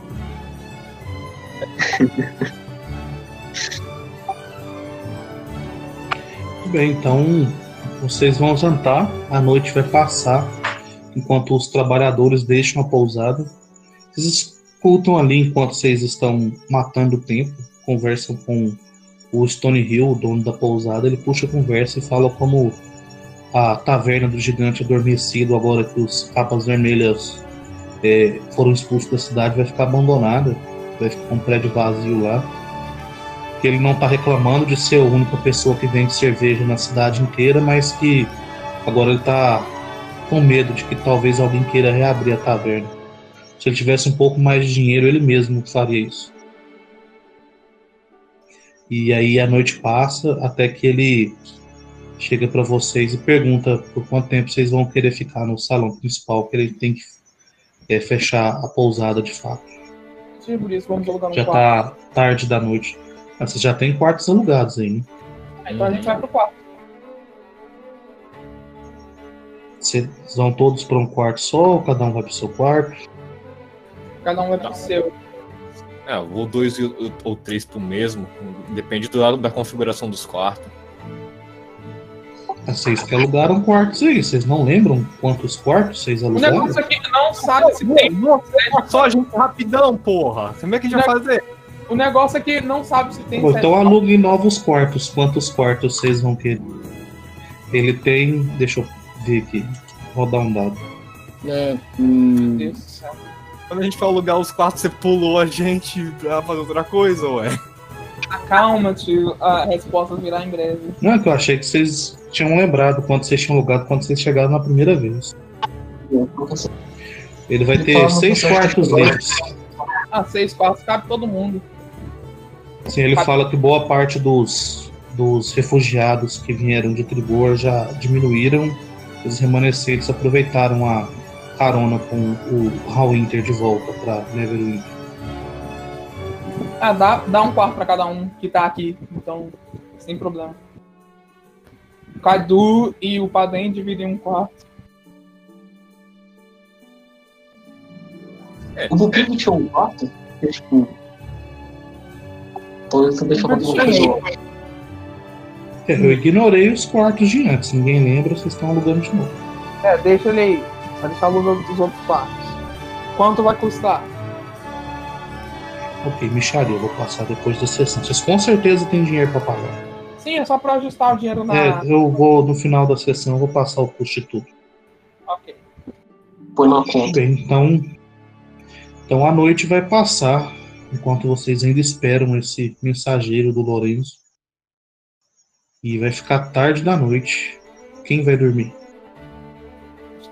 Tudo bem, então vocês vão jantar, a noite vai passar, enquanto os trabalhadores deixam a pousada. Vocês escutam ali enquanto vocês estão matando o tempo, conversam com o Stone Hill, o dono da pousada, ele puxa a conversa e fala como a taverna do gigante adormecido, agora que os capas vermelhas eh, foram expulsos da cidade, vai ficar abandonada, vai ficar um prédio vazio lá que ele não está reclamando de ser a única pessoa que vende cerveja na cidade inteira, mas que agora ele está com medo de que talvez alguém queira reabrir a taverna. Se ele tivesse um pouco mais de dinheiro, ele mesmo faria isso. E aí a noite passa até que ele chega para vocês e pergunta por quanto tempo vocês vão querer ficar no salão principal, que ele tem que é, fechar a pousada de fato. Sim, por isso vamos alugar um Já quarto. tá tarde da noite. Mas vocês já tem quartos alugados aí, né? Então a gente vai pro quarto. Vocês vão todos para um quarto só ou cada um vai para o seu quarto? Cada um vai pro seu. É, ou dois ou três pro mesmo. Depende do lado da configuração dos quartos. Ah, Vocês que alugaram quartos aí, vocês não lembram quantos quartos vocês O alugaram? negócio aqui não sabe se tem. Só a gente rapidão, porra. Como é que a gente vai fazer? O negócio aqui não sabe se tem. Então aluguem novos quartos. Quantos quartos vocês vão querer? Ele tem. Deixa eu ver aqui. Vou dar um dado. é, hum, Deus do céu. Quando a gente for alugar os quartos, você pulou a gente pra fazer outra coisa, ué. Acalma, tio. A resposta virá em breve. Não é que eu achei que vocês tinham lembrado quanto vocês tinham alugado quando vocês chegaram na primeira vez. Ele vai ter seis quartos livres. Ah, seis quartos, cabe todo mundo. Sim, ele fala que boa parte dos, dos refugiados que vieram de Tribor já diminuíram. Os remanescentes aproveitaram a carona com o Hallwinter de volta para Neverwinter. Ah, dá, dá um quarto para cada um que tá aqui, então sem problema. O Cadu e o Padem dividem um quarto. É. O Lupinho tinha um quarto? É, tipo. Pô, eu é, eu ignorei os quartos de antes, ninguém lembra, vocês estão alugando de novo. É, deixa ele aí. Vai deixar alugando os outros quartos. Quanto vai custar? Ok, Micharia, eu vou passar depois da sessão. Vocês com certeza têm dinheiro para pagar. Sim, é só pra ajustar o dinheiro na. É, eu vou, no final da sessão, eu vou passar o custo de tudo. Ok. Põe na conta. Bem, então, então a noite vai passar enquanto vocês ainda esperam esse mensageiro do Lourenço. E vai ficar tarde da noite. Quem vai dormir?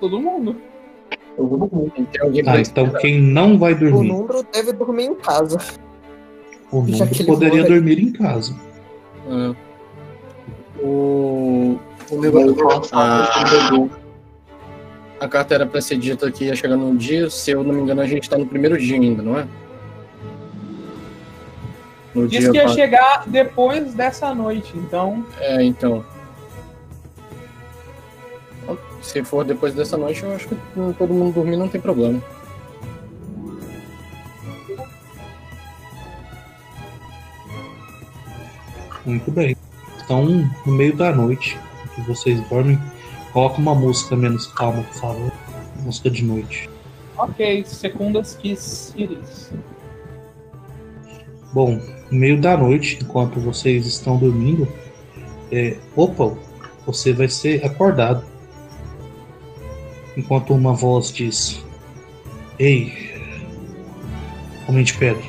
Todo mundo. Todo mundo. Tem alguém Ah, pra então esperar. quem não vai O dormir? número deve dormir em casa. O número poderia morre. dormir em casa. Ah. O, o negócio passar Ah. o. A carta era pra ser dita que ia chegar no dia, se eu não me engano, a gente tá no primeiro dia ainda, não é? No dia. que ia pa- chegar depois dessa noite, então. É, então. Se for depois dessa noite, eu acho que todo mundo dormir não tem problema. Muito bem. Então, no meio da noite, que vocês dormem, coloca uma música menos calma, por favor. Música de noite. Ok, segundas que Siris. Bom, no meio da noite, enquanto vocês estão dormindo, é, opa, você vai ser acordado. Enquanto uma voz diz: Ei, homem de pedra.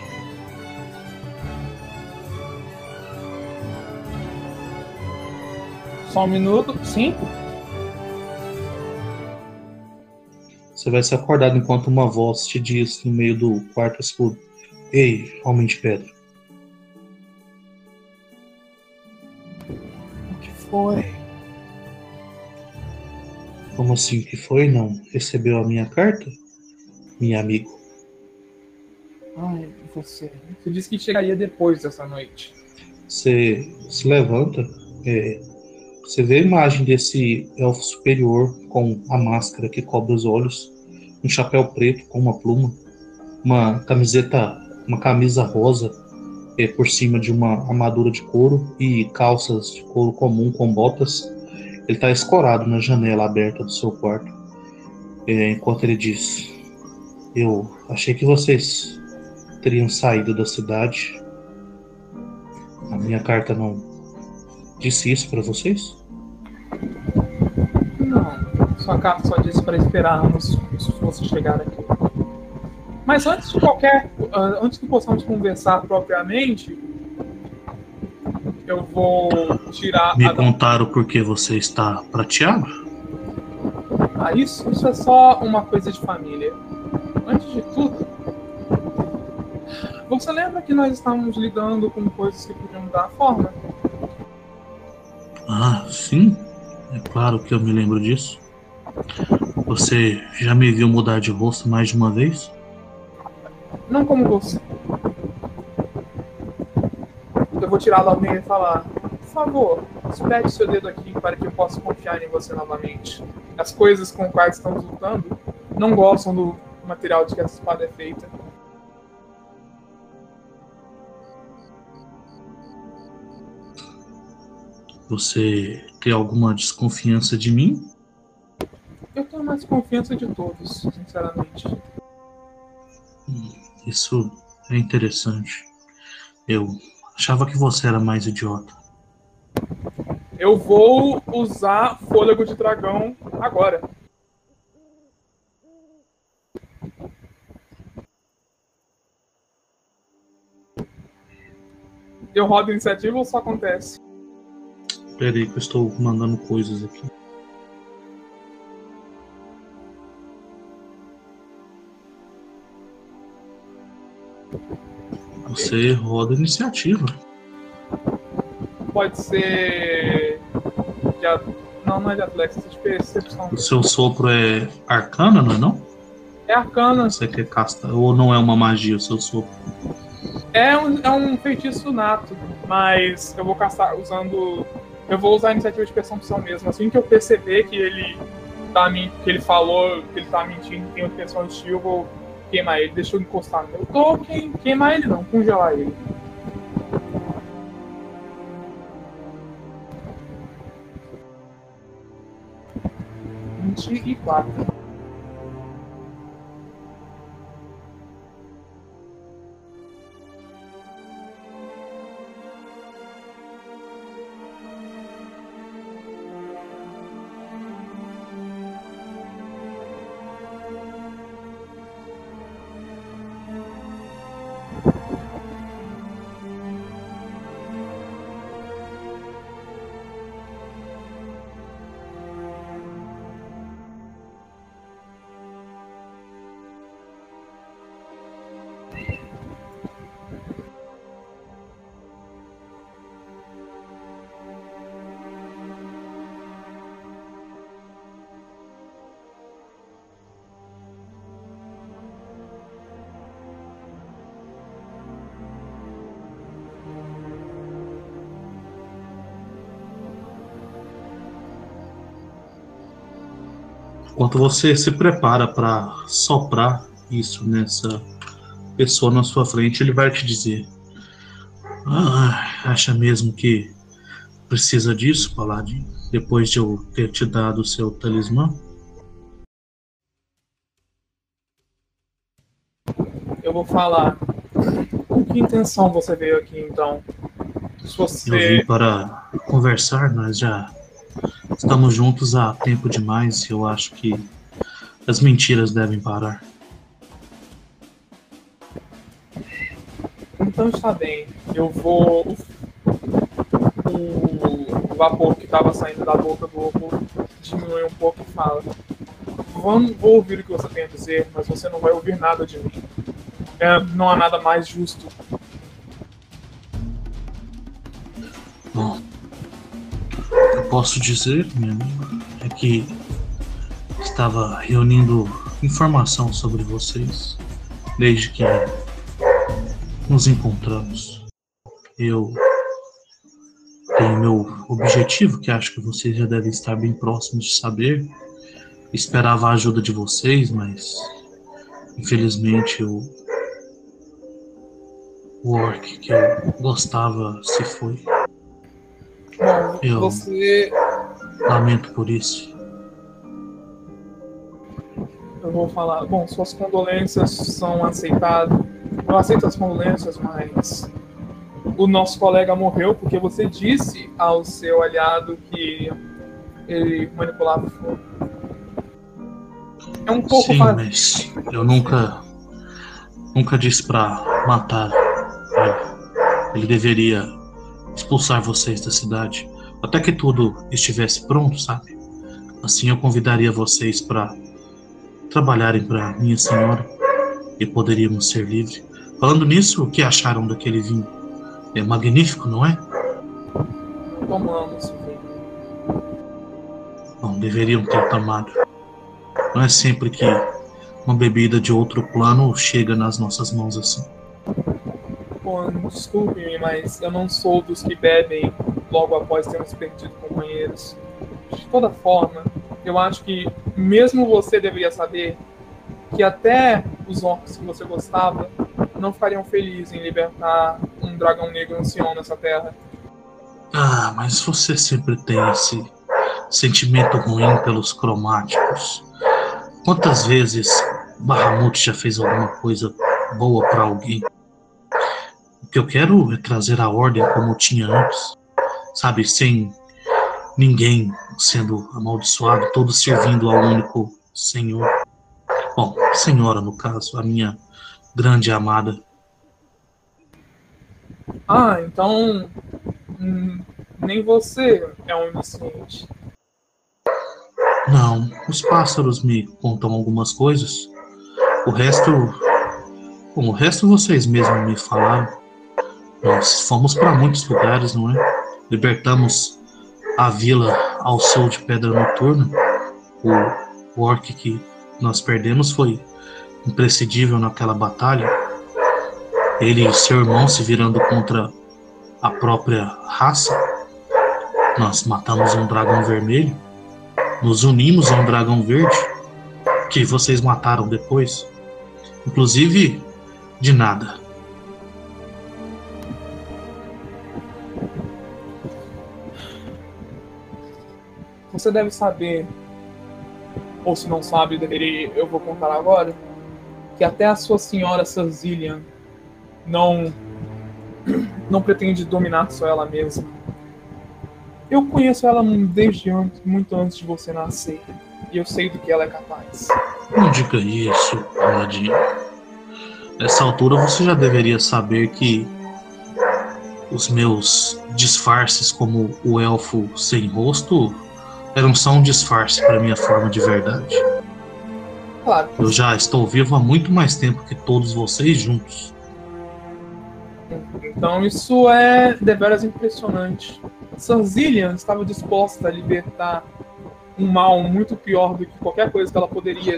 Só um minuto. Sim? Você vai ser acordado enquanto uma voz te diz no meio do quarto escuro: Ei, homem de pedra. O que foi? Como assim que foi? Não recebeu a minha carta? Minha amigo. Ai, você. Você disse que chegaria depois dessa noite. Você se levanta, é, você vê a imagem desse elfo superior com a máscara que cobre os olhos, um chapéu preto com uma pluma, uma camiseta, uma camisa rosa é, por cima de uma armadura de couro e calças de couro comum com botas. Ele está escorado na janela aberta do seu quarto, é, enquanto ele diz: Eu achei que vocês teriam saído da cidade. A minha carta não disse isso para vocês? Não. Sua carta só disse para esperarmos se você chegar aqui. Mas antes de qualquer. Antes que possamos conversar propriamente, eu vou tirar Me a contaram por que você está prateado? Ah, isso, isso é só uma coisa de família. Antes de tudo, você lembra que nós estávamos lidando com coisas que podiam mudar a forma? Ah, sim. É claro que eu me lembro disso. Você já me viu mudar de rosto mais de uma vez? Não como você. Vou tirar da meia e falar: Por favor, espete seu dedo aqui para que eu possa confiar em você novamente. As coisas com quais estamos lutando não gostam do material de que essa espada é feita. Você tem alguma desconfiança de mim? Eu tenho mais confiança de todos, sinceramente. Isso é interessante. Eu achava que você era mais idiota. Eu vou usar fôlego de dragão agora. Eu rodo a iniciativa ou só acontece? Peraí que eu estou mandando coisas aqui. Você roda iniciativa. Pode ser. De... Não, não é de Atlético, é de percepção. O seu sopro é arcana, não é não? É arcana. Você quer castar ou não é uma magia o seu sopro? É um, é um feitiço nato, mas eu vou caçar usando. Eu vou usar a iniciativa de percepção mesmo. Assim que eu perceber que ele tá que ele falou que ele tá mentindo, tem intenção de eu vou queimar ele. Deixa eu encostar no meu token. Queimar ele não, congelar ele. Vinte e quatro. Enquanto você se prepara para soprar isso nessa pessoa na sua frente, ele vai te dizer: ah, acha mesmo que precisa disso, Paladin? Depois de eu ter te dado o seu talismã? Eu vou falar. Com que intenção você veio aqui então? Se Eu você. vim para conversar, nós já estamos juntos há tempo demais e eu acho que as mentiras devem parar. Então está bem. Eu vou. O vapor que estava saindo da boca do ovo diminui um pouco e fala. Vamos, vou ouvir o que você tem a dizer, mas você não vai ouvir nada de mim. É, não há nada mais justo. Posso dizer, meu amigo, é que estava reunindo informação sobre vocês desde que nos encontramos. Eu tenho meu objetivo, que acho que vocês já devem estar bem próximos de saber. Esperava a ajuda de vocês, mas infelizmente o, o orc que eu gostava se foi. Bom, Eu- você. Lamento por isso. Eu vou falar. Bom, suas condolências são aceitadas. Eu aceito as condolências, mas. O nosso colega morreu porque você disse ao seu aliado que ele manipulava o fogo. É um pouco Sim, fácil. mas eu nunca, nunca disse pra matar ele. Ele deveria expulsar vocês da cidade até que tudo estivesse pronto, sabe? Assim eu convidaria vocês pra trabalharem pra minha senhora e poderíamos ser livres. Falando nisso, o que acharam daquele vinho? É magnífico, não é? Não tomamos vinho. Bom, deveriam ter tomado. Não é sempre que uma bebida de outro plano chega nas nossas mãos assim. Pô, desculpe-me, mas eu não sou dos que bebem logo após termos perdido companheiros. De toda forma, eu acho que mesmo você deveria saber que até os orcs que você gostava não ficariam felizes em libertar um dragão negro ancião nessa terra. Ah, mas você sempre tem esse sentimento ruim pelos cromáticos. Quantas vezes Bahamut já fez alguma coisa boa pra alguém? Que eu quero é trazer a ordem como tinha antes, sabe, sem ninguém sendo amaldiçoado, todos servindo ao único Senhor. Bom, Senhora no caso, a minha grande amada. Ah, então. hum, nem você é um inocente. Não, os pássaros me contam algumas coisas. O resto. Bom, o resto vocês mesmos me falaram. Nós fomos para muitos lugares, não é? Libertamos a vila ao sol de Pedra Noturna. O, o orc que nós perdemos foi imprescindível naquela batalha. Ele e seu irmão se virando contra a própria raça. Nós matamos um dragão vermelho nos unimos a um dragão verde que vocês mataram depois. Inclusive, de nada. Você deve saber, ou se não sabe, eu vou contar agora, que até a sua senhora Sanzilian não não pretende dominar só ela mesma. Eu conheço ela desde antes, muito antes de você nascer, e eu sei do que ela é capaz. Não diga isso, Paladino. Nessa altura você já deveria saber que os meus disfarces como o elfo sem rosto eram só um disfarce para minha forma de verdade. Claro. Eu já estou vivo há muito mais tempo que todos vocês juntos. Então isso é deveras impressionante. Sanzilian estava disposta a libertar um mal muito pior do que qualquer coisa que ela poderia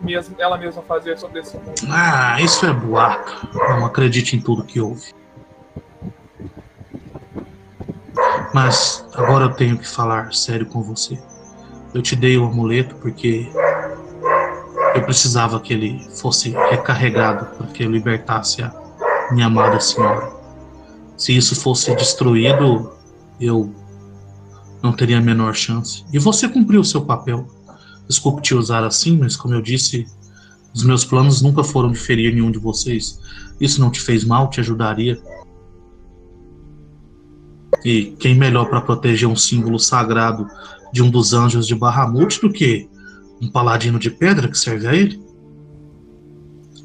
mesmo, ela mesma fazer sobre esse mundo. Ah, isso é boato. Não acredite em tudo que houve. Mas agora eu tenho que falar sério com você. Eu te dei o amuleto porque eu precisava que ele fosse recarregado para que eu libertasse a minha amada senhora. Se isso fosse destruído, eu não teria a menor chance. E você cumpriu o seu papel. Desculpe te usar assim, mas como eu disse, os meus planos nunca foram de ferir nenhum de vocês. Isso não te fez mal, te ajudaria. E quem melhor para proteger um símbolo sagrado de um dos anjos de Bahamut do que um paladino de pedra que serve a ele?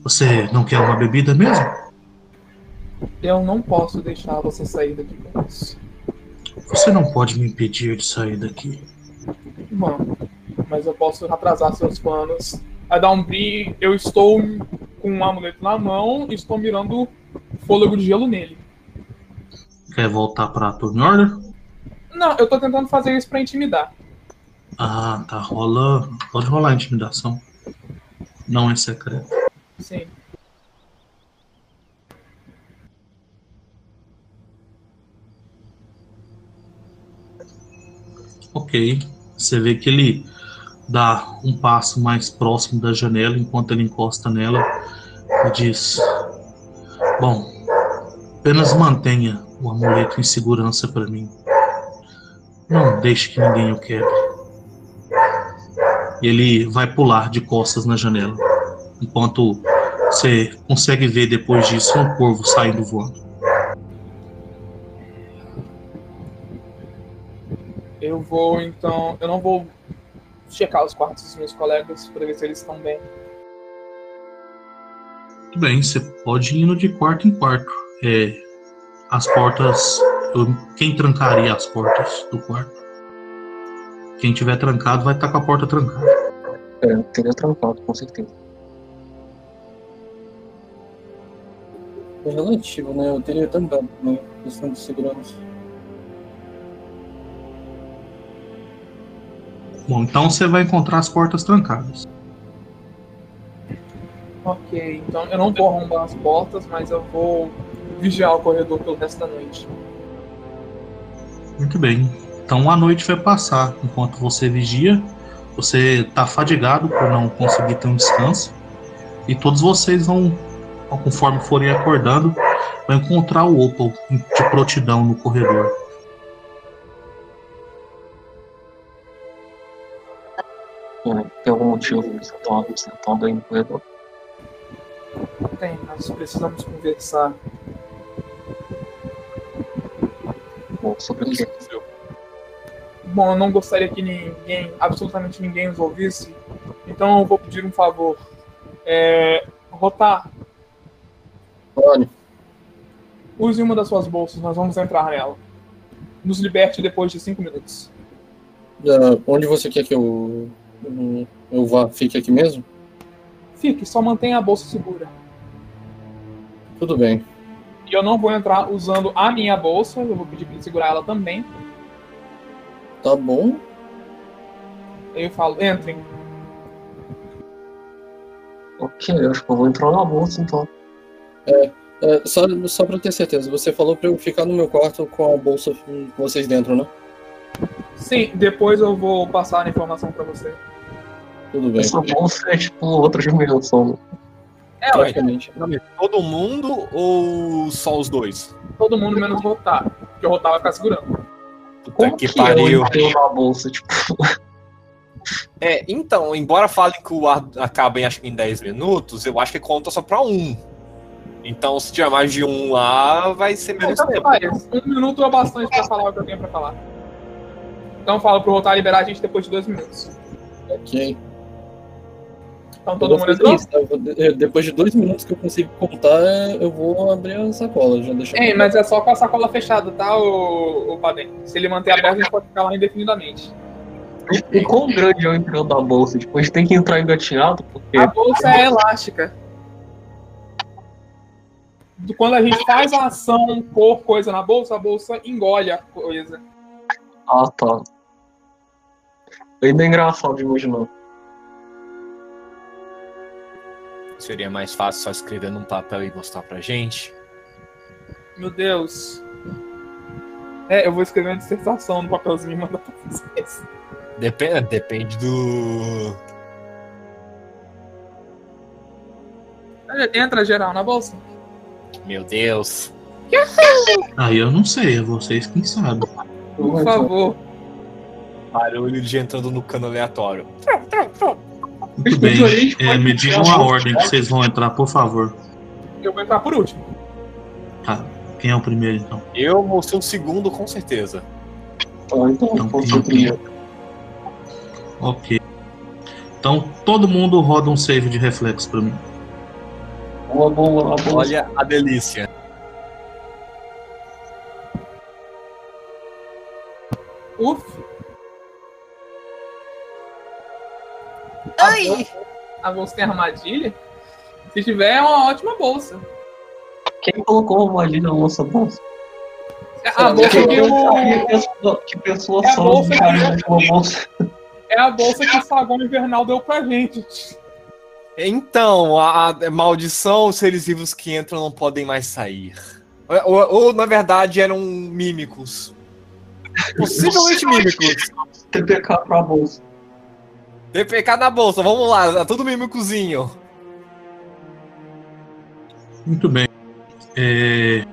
Você não quer uma bebida mesmo? Eu não posso deixar você sair daqui com isso. Você não pode me impedir de sair daqui. Mano, mas eu posso atrasar seus planos. Vai dar um brilho. Eu estou com um amuleto na mão e estou mirando fôlego de gelo nele. Quer voltar pra Turn Order? Não, eu tô tentando fazer isso pra intimidar. Ah, tá. Rola. Pode rolar a intimidação. Não é secreto. Sim. Ok. Você vê que ele dá um passo mais próximo da janela enquanto ele encosta nela e diz: Bom, apenas mantenha o amuleto em segurança para mim. Não deixe que ninguém o quebre. E ele vai pular de costas na janela, enquanto você consegue ver depois disso um corvo saindo voando. Eu vou então. Eu não vou checar os quartos dos meus colegas para ver se eles estão bem. Tudo bem, você pode ir indo de quarto em quarto. É, as portas. eu- quem trancaria as portas do quarto? Quem tiver trancado vai estar com a porta trancada. É, eu teria trancado, com certeza. É relativo, né? Eu teria também, né? Questão de segurança. Bom, então você vai encontrar as portas trancadas. Ok, então eu não vou arrombar as portas, mas eu vou vigiar o corredor pelo resto da noite. Muito bem. Então a noite vai passar enquanto você vigia. Você está fadigado por não conseguir ter um descanso. E todos vocês vão, conforme forem acordando, vão encontrar o Opal de prontidão no corredor. Tem algum motivo que você tava sentado aí no corredor? Tem, nós precisamos conversar. Bom, sobre o que? Bom, eu não gostaria que ninguém, absolutamente ninguém os ouvisse, então eu vou pedir um favor. É, Rotar, Olha, use uma das suas bolsas, nós vamos entrar nela. Nos liberte depois de cinco minutos. ah, onde você quer que eu, eu, eu vá? Fique aqui mesmo? Fique, só mantenha a bolsa segura. Tudo bem. E eu não vou entrar usando a minha bolsa, eu vou pedir para ele segurar ela também. Tá bom. Aí eu falo, entrem. Ok, eu acho que eu vou entrar na bolsa então. É, só, só pra ter certeza, você falou pra eu ficar no meu quarto com a bolsa com vocês dentro, né? Sim, depois eu vou passar a informação para você. Tudo bem. Essa bolsa é tipo outra dimensão. É, praticamente. Todo mundo ou só os dois? todo mundo menos o Rotar. Porque o Rotar vai ficar segurando. Puta Como que pariu. na bolsa? Tipo, É, então, embora fale que o ar acaba em, acho que em 10 minutos, eu acho que conta só pra um. Então, se tiver mais de um lá, vai ser menos Então, tempo. Um minuto é bastante pra falar o que eu tenho pra falar. Então fala pro Rotar liberar a gente depois de dois minutos. Ok. Então todo mundo entrou? isso, tá? Eu vou- eh, Depois de dois minutos que eu consigo contar, eu vou abrir a sacola. Já deixa Ei, mas é só com a sacola fechada, tá, o, o Padem? Se ele manter aberto, a gente pode ficar lá indefinidamente. e quão grande é o emprego da bolsa? Tipo, a gente tem que entrar engatinhado, porque A bolsa é elástica. Do- Quando a gente faz a ação por coisa na bolsa, a bolsa engole a coisa. Ah, tá. Ainda é engraçado de imaginar. Seria mais fácil só escrever num papel e mostrar pra gente. Meu Deus. É, eu vou escrever uma dissertação no papelzinho e mandar pra vocês. Depende, depende do. É, Entra geral na bolsa. Meu Deus. Aí eu não sei, é vocês quem sabem. Por favor. Barulho de entrando no cano aleatório. Muito bem. É, me digam a ordem que vocês vão entrar, por favor. Eu vou entrar por último. Tá. Quem é o primeiro, então? Eu vou ser o segundo, com certeza. Tá, então, Então, vou quem ser é o primeiro. Ok. Então, todo mundo roda um save de reflexo pra mim. Boa, boa, boa. Olha a delícia. Uf. Ai! A bolsa tem armadilha? Se tiver, é uma ótima bolsa. Quem colocou uma ali na nossa bolsa? É a bolsa que, que o... que pessoa, É a só bolsa que- uma <laughs> bolsa? É a bolsa que o Sagão Invernal deu pra gente. Então, a, a maldição, os seres vivos que entram não podem mais sair. Ou, ou- ou, na verdade, eram mímicos. <laughs> Possivelmente mímicos. TPK pra bolsa. DPK na bolsa, vamos lá, é tudo mímicozinho. Muito bem. É,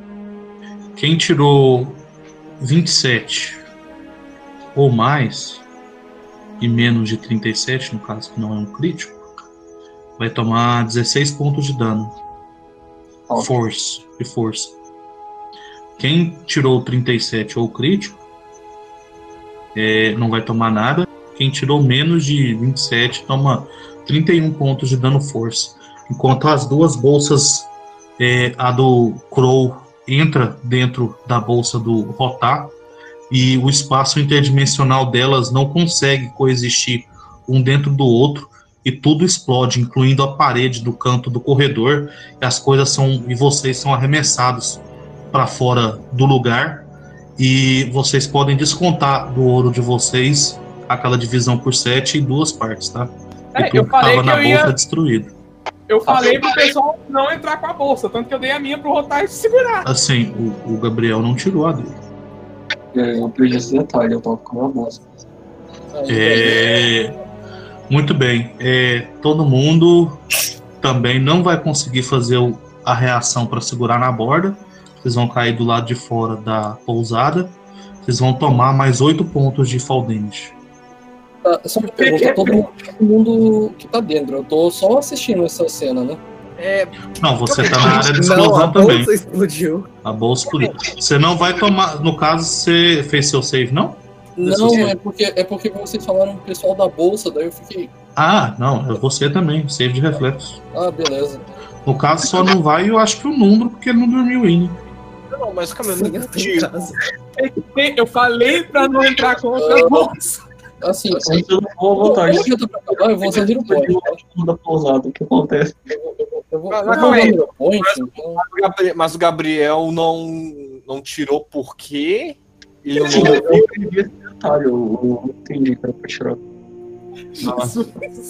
Quem tirou 27 ou mais, e menos de 37, no caso que não é um crítico, vai tomar 16 pontos de dano. Ok. Force e força. Quem tirou 37 ou crítico, é, não vai tomar nada. Quem tirou menos de 27 toma 31 pontos de dano força. Enquanto as duas bolsas, é, a do Crow entra dentro da bolsa do Rotar e o espaço interdimensional delas não consegue coexistir um dentro do outro e tudo explode, incluindo a parede do canto do corredor e as coisas são e vocês são arremessados para fora do lugar e vocês podem descontar do ouro de vocês aquela divisão por 7 em duas partes, tá? É, e eu tudo que falei tava que na eu bolsa ia. destruído. Eu falei pro pessoal não entrar com a bolsa, tanto que eu dei a minha pro Rotar se segurar. Assim, o, o Gabriel não tirou a dele. É, eu perdi esse detalhe, eu tava com uma bolsa. É, muito bem. É, todo mundo também não vai conseguir fazer o- a reação para segurar na borda. Vocês vão cair do lado de fora da pousada. Vocês vão tomar mais 8 pontos de fall damage. Só uma pergunta, <laughs> todo mundo, todo mundo que tá dentro, eu tô só assistindo essa cena, né? É, Não, você tá na <laughs> área de Não, a explosão também. bolsa explodiu. A bolsa explodiu. Você não vai tomar. No caso, você fez seu save, não? Não, é porque, é porque vocês falaram pro pessoal da bolsa, daí eu fiquei, Ah, não, é você também. Save de reflexo. ah, beleza. No caso, só não vai, eu acho que o número, porque ele não dormiu ainda. não, mas calma, eu <laughs> não eu casa. Eu falei pra não entrar com outra bolsa. Assim, Assim, eu não vou votar. hoje eu tô pra acabar, eu vou fazer o point. tá? da pousada, o que acontece? Mas o Gabriel- Mas o Gabriel não, não tirou por quê? Ele não Sim, eu entendi que era pra tirar.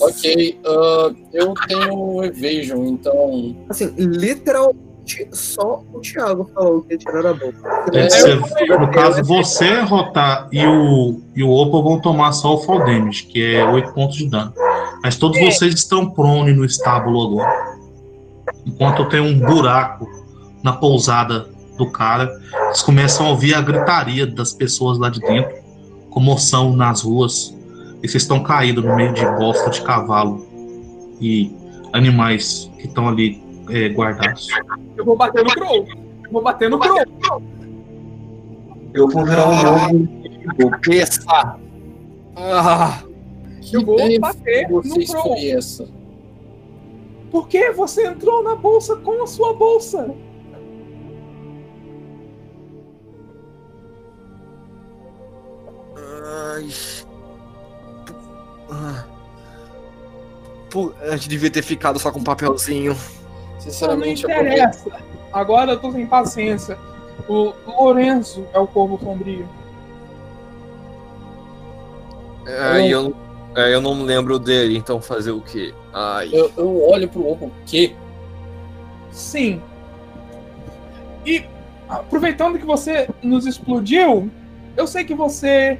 Ok, ah, eu tenho Evasion, então. Assim, literalmente só o Thiago falou que ia tirar a bolsa. É, É, você- no caso, você, Rotar e o, e o Opal vão tomar só o fall damage, que é 8 pontos de dano. Mas todos vocês estão prone no estábulo agora. enquanto tem um buraco na pousada do cara, eles começam a ouvir a gritaria das pessoas lá de dentro, comoção nas ruas, e vocês estão caídos no meio de bosta de cavalo e animais que estão ali é, guardados. Eu vou bater no Crow. Eu vou bater no Crow. Eu vou virar um novo. Peça! Ah, Eu vou bater no Crow. essa? Por que você entrou na bolsa com a sua bolsa? ai. Ah. Pô, a gente devia ter ficado só com um papelzinho. Não Sinceramente, eu aproveito. interessa. Agora eu tô sem paciência. O Lourenço é o corvo sombrio. É, eu, é, eu não me lembro dele, então fazer o quê? Ai. Eu, eu olho pro Oco, o quê? Sim. E aproveitando que você nos explodiu, eu sei que você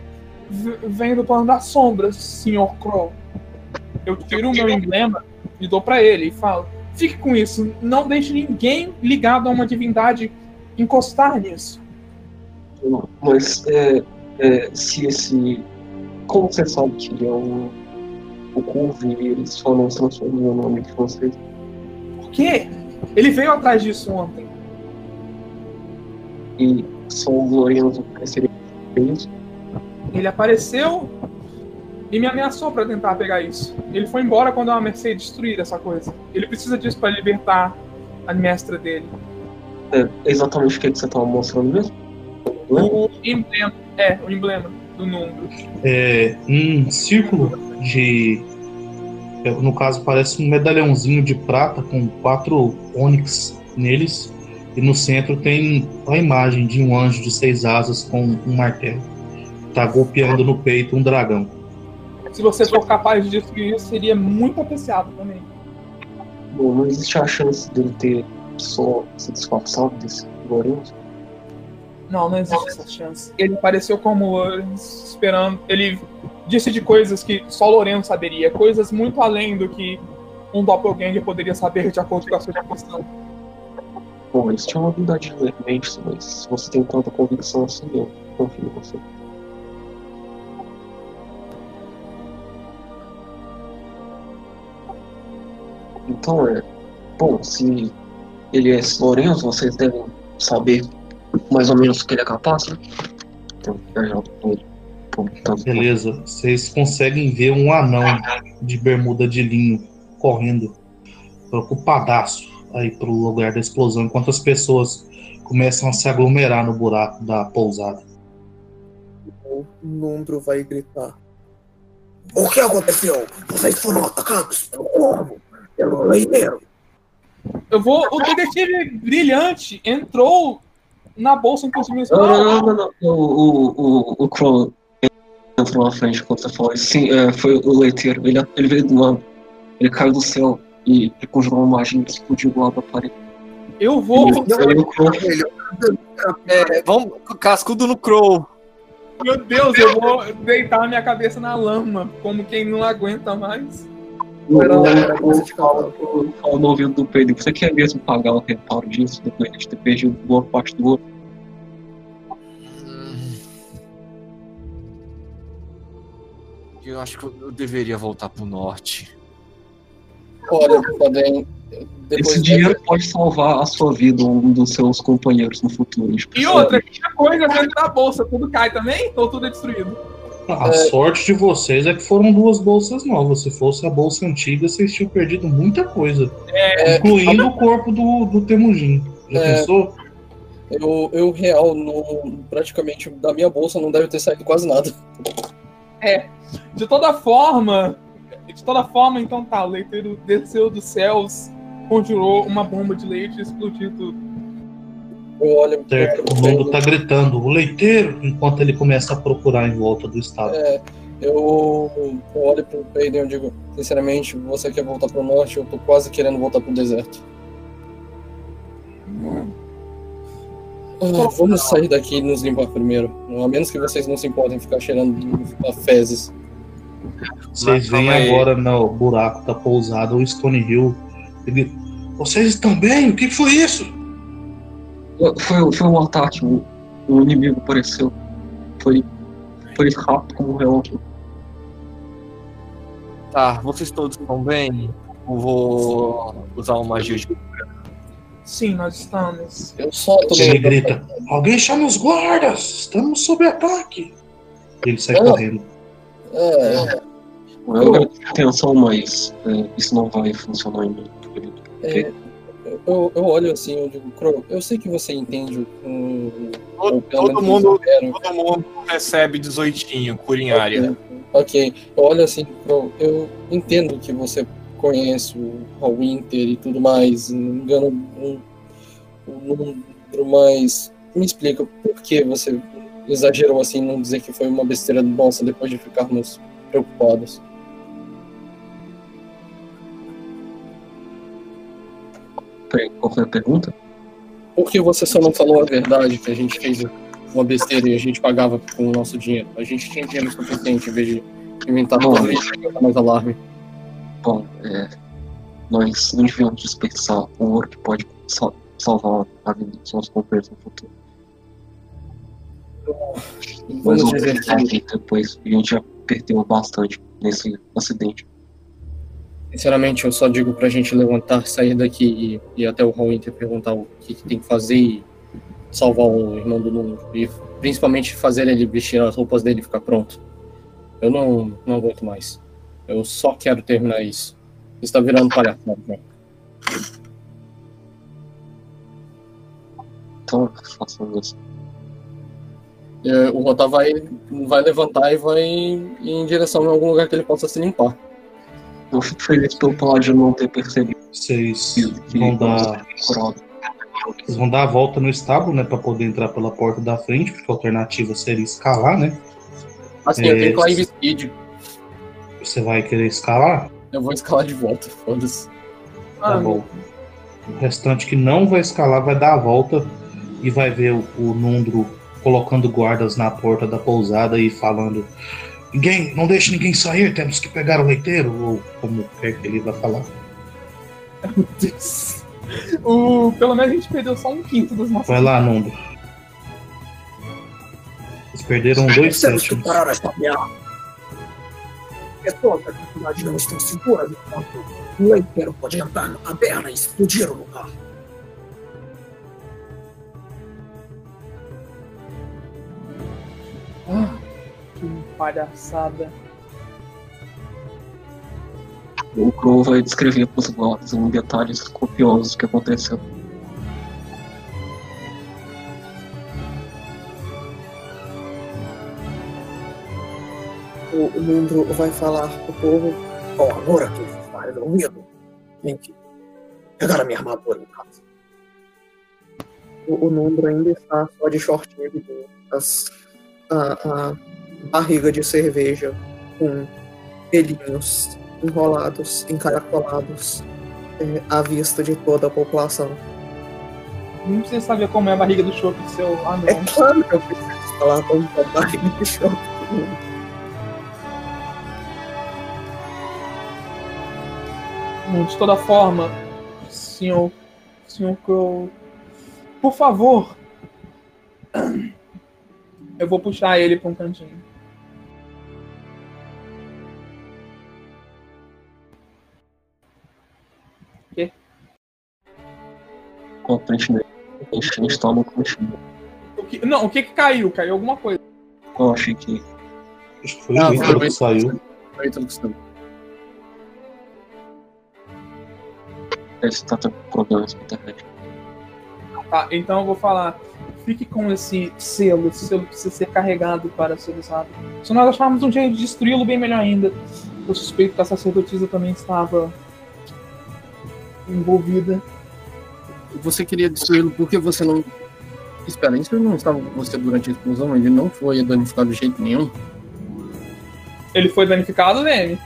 vem do plano das sombras, Sr. Crow. Eu tiro o meu emblema e dou pra ele e falo: fique com isso, não deixe ninguém ligado a uma divindade encostar nisso. Mas é, é, se esse. Como você sabe que ele é um. O Curve e ele só não se transformou no nome de vocês? Por quê? Ele veio atrás disso ontem. E só o Lorenzo seria isso? Ele apareceu e me ameaçou pra tentar pegar isso. Ele foi embora quando eu ameacei destruir essa coisa. Ele precisa disso pra libertar a mestra dele. É exatamente o que que você estava mostrando mesmo? O emblema. É, o emblema do número. É um círculo de. é, No caso, parece um medalhãozinho de prata com quatro ônix neles. E no centro tem a imagem de um anjo de seis asas com um martelo. Tá golpeando no peito um dragão. Se você for capaz de destruir isso, seria muito apreciado também. Bom, não existe a chance dele ter só se disfarçado desse Lorenzo? Não, não existe essa chance. Ele apareceu como Lawrence, esperando. Ele disse de coisas que só Lorenzo saberia. Coisas muito além do que um doppelganger poderia saber de acordo com a sua disposição. Bom, eles tinham uma habilidade de ler mentes, mas se você tem tanta convicção assim, eu confio em você. Então é. Bom, se ele é esse Lourenço, vocês devem saber mais ou menos o que ele é capaz, né? Então, ele. Bom, então, Beleza, vocês conseguem ver um anão de bermuda de linho correndo preocupadaço aí pro lugar da explosão, enquanto as pessoas começam a se aglomerar no buraco da pousada. O Numbro vai gritar. O que aconteceu? Vocês foram atacados pelo corvo, pelo leiteiro. Eu vou. O detetive brilhante entrou na bolsa interdimensional. Não, não, não, não, não. O, o, o, o Crow entrou na frente quando você falou isso. Sim, é, foi o leiteiro. Ele, ele veio do lado. Ele caiu do céu e, e conjurou uma magia que explodiu lá pra parede. Eu vou. É, vamos cascudo no Crow. Meu Deus, eu vou deitar minha cabeça na lama, como quem não aguenta mais. O, Era- no ouvido do Pedro. Você quer mesmo pagar o reparo disso depois de ter perdido boa parte do ouro? Eu acho que eu deveria voltar pro norte. Olha, podem. Depois Esse dinheiro pode salvar a sua vida ou um dos seus companheiros no futuro. E outra, tinha coisa dentro da bolsa, tudo cai também? Ou tudo é destruído? A sorte de vocês é que foram duas bolsas novas. Se fosse a bolsa antiga, vocês tinham perdido muita coisa. É, incluindo o corpo do, do Temujin. Já É. pensou? eu, eu real, no, praticamente da minha bolsa não deve ter saído quase nada. De toda forma, de toda forma, então tá, o leiteiro desceu dos céus, conjurou uma bomba de leite e explodiu tudo. Eu olho Certo. O mundo tá gritando, o leiteiro, enquanto ele começa a procurar em volta do estado. É, eu, eu olho pro Peiden e eu digo, sinceramente, você quer voltar pro norte, eu tô quase querendo voltar pro deserto. Ah, vamos sair daqui e nos limpar primeiro. A menos que vocês não se importem em ficar cheirando a fezes. Vocês aí. agora no buraco da pousada o Stone Hill. Ele Vocês estão bem? O que foi isso? Foi, foi um ataque, o, o inimigo apareceu. Foi, foi rápido como um relógio. Tá, vocês todos estão bem? Eu vou usar uma magia de. Sim, nós estamos. Eu solto Ele grita: Alguém chama os guardas! Estamos sob ataque! Ele sai Oh. correndo. É, Eu agradeço a atenção, mas é, isso não vai funcionar em mim, é, eu, eu olho assim, eu digo, Crow, eu sei que você entende o. o- Todo, todo mundo, todo mundo recebe 18 cura em área. Ok, eu olho assim, Crow, eu entendo que você conhece o Hall Winter e tudo mais, não me engano um, um número, mas me explica por que você exagerou assim, não dizer que foi uma besteira nossa depois de ficarmos preocupados. Qual foi a pergunta? Por que você só não falou a verdade, que a gente fez uma besteira e a gente pagava com o nosso dinheiro? A gente tinha dinheiro suficiente em vez de inventar Bom, e botar mais alarme. Bom, é, nós não devemos desperdiçar o ouro que pode sal- salvar a vida dos nossos companheiros no futuro. Mas Vamos o dizer que, vida, pois a gente já perdeu bastante nesse acidente. Sinceramente, eu só digo pra gente levantar, sair daqui e ir até o Hall Winter perguntar o que, que tem que fazer e salvar o irmão do Nuno. E principalmente fazer ele vestir as roupas dele e ficar pronto. Eu não, não aguento mais. Eu só quero terminar isso. Está virando palhaçada, né? Então, façamos isso. É, O Rota vai, vai levantar e vai em direção a algum lugar que ele possa se limpar. Eu fico feliz pelo Paladino não ter percebido Vocês que vão dar, vocês vão dar a volta no estábulo, né? Pra poder entrar pela porta da frente, porque a alternativa seria escalar, né? Assim, eu É, tenho Climb Speed. Você vai querer escalar? Eu vou escalar de volta, foda-se. Tá Ah, bom. O restante que não vai escalar vai dar a volta e vai ver o, o Nundro colocando guardas na porta da pousada e falando: Ninguém, não deixe ninguém sair, temos que pegar o leiteiro, ou como quer que ele vai falar. meu Deus. <laughs> O, pelo menos a gente perdeu só um quinto dos nossos. Vai lá, Nundo. Eles perderam dois Temos que sétimos. parar esta piada. Pessoas da cidade não estão seguras enquanto o leiteiro pode entrar na taberna e explodir o lugar. Ah, palhaçada. O Crow vai descrever para os guardas em detalhes copiosos que aconteceu. O, o Mundro vai falar pro povo. Bom, agora que isso está resolvido, tem que pegar a minha armadura em casa. O, o ainda está só de shortinho e as, a, a barriga de cerveja com pelinhos enrolados, encaracolados é, à vista de toda a população. Não precisa saber como é a barriga do chope do seu anão. É claro que eu preciso falar como é a barriga de choque. Bom, De toda forma, senhor, senhor Crow, por favor, <clears throat> eu vou puxar ele para um cantinho. Frente dele. Gente está no cantinho. O que- não, o que que caiu? Caiu alguma coisa. Eu achei que Acho que foi Ah, o Ítalo foi que saiu. Foi que esse tá tendo problemas com a internet. Tá, então eu vou falar. Fique com esse selo. Esse selo precisa ser carregado para ser usado. Se nós acharmos um jeito de destruí-lo, bem melhor ainda. Eu suspeito que a sacerdotisa também estava envolvida. Você queria destruí-lo, por que você não. Espera, isso não estava com você durante a explosão? Ele não foi danificado de jeito nenhum? Ele foi danificado, Leme?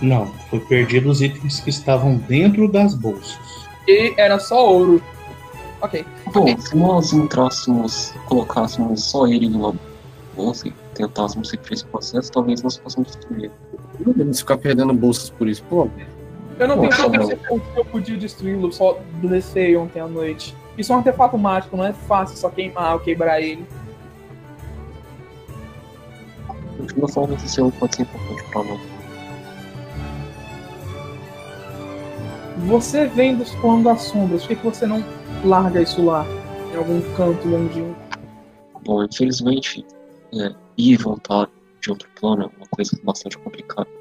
Não, foi perdido os itens que estavam dentro das bolsas. E era só ouro. Ok. Bom, se nós entrássemos, colocássemos só ele numa bolsa e tentássemos repetir esse processo, talvez nós possamos destruir. Não devemos ficar perdendo bolsas por isso, pô. Eu não tenho Nossa, certeza mano. se eu podia destruí-lo, só descer ontem à noite. Isso é um artefato mágico, não é fácil só queimar ou quebrar ele. De toda forma, esse selo pode ser importante pra nós. Você vem dos planos das sombras, por que, que você não larga isso lá? Em algum canto longínquo? Bom, infelizmente, é, ir e voltar de outro plano é uma coisa bastante complicada.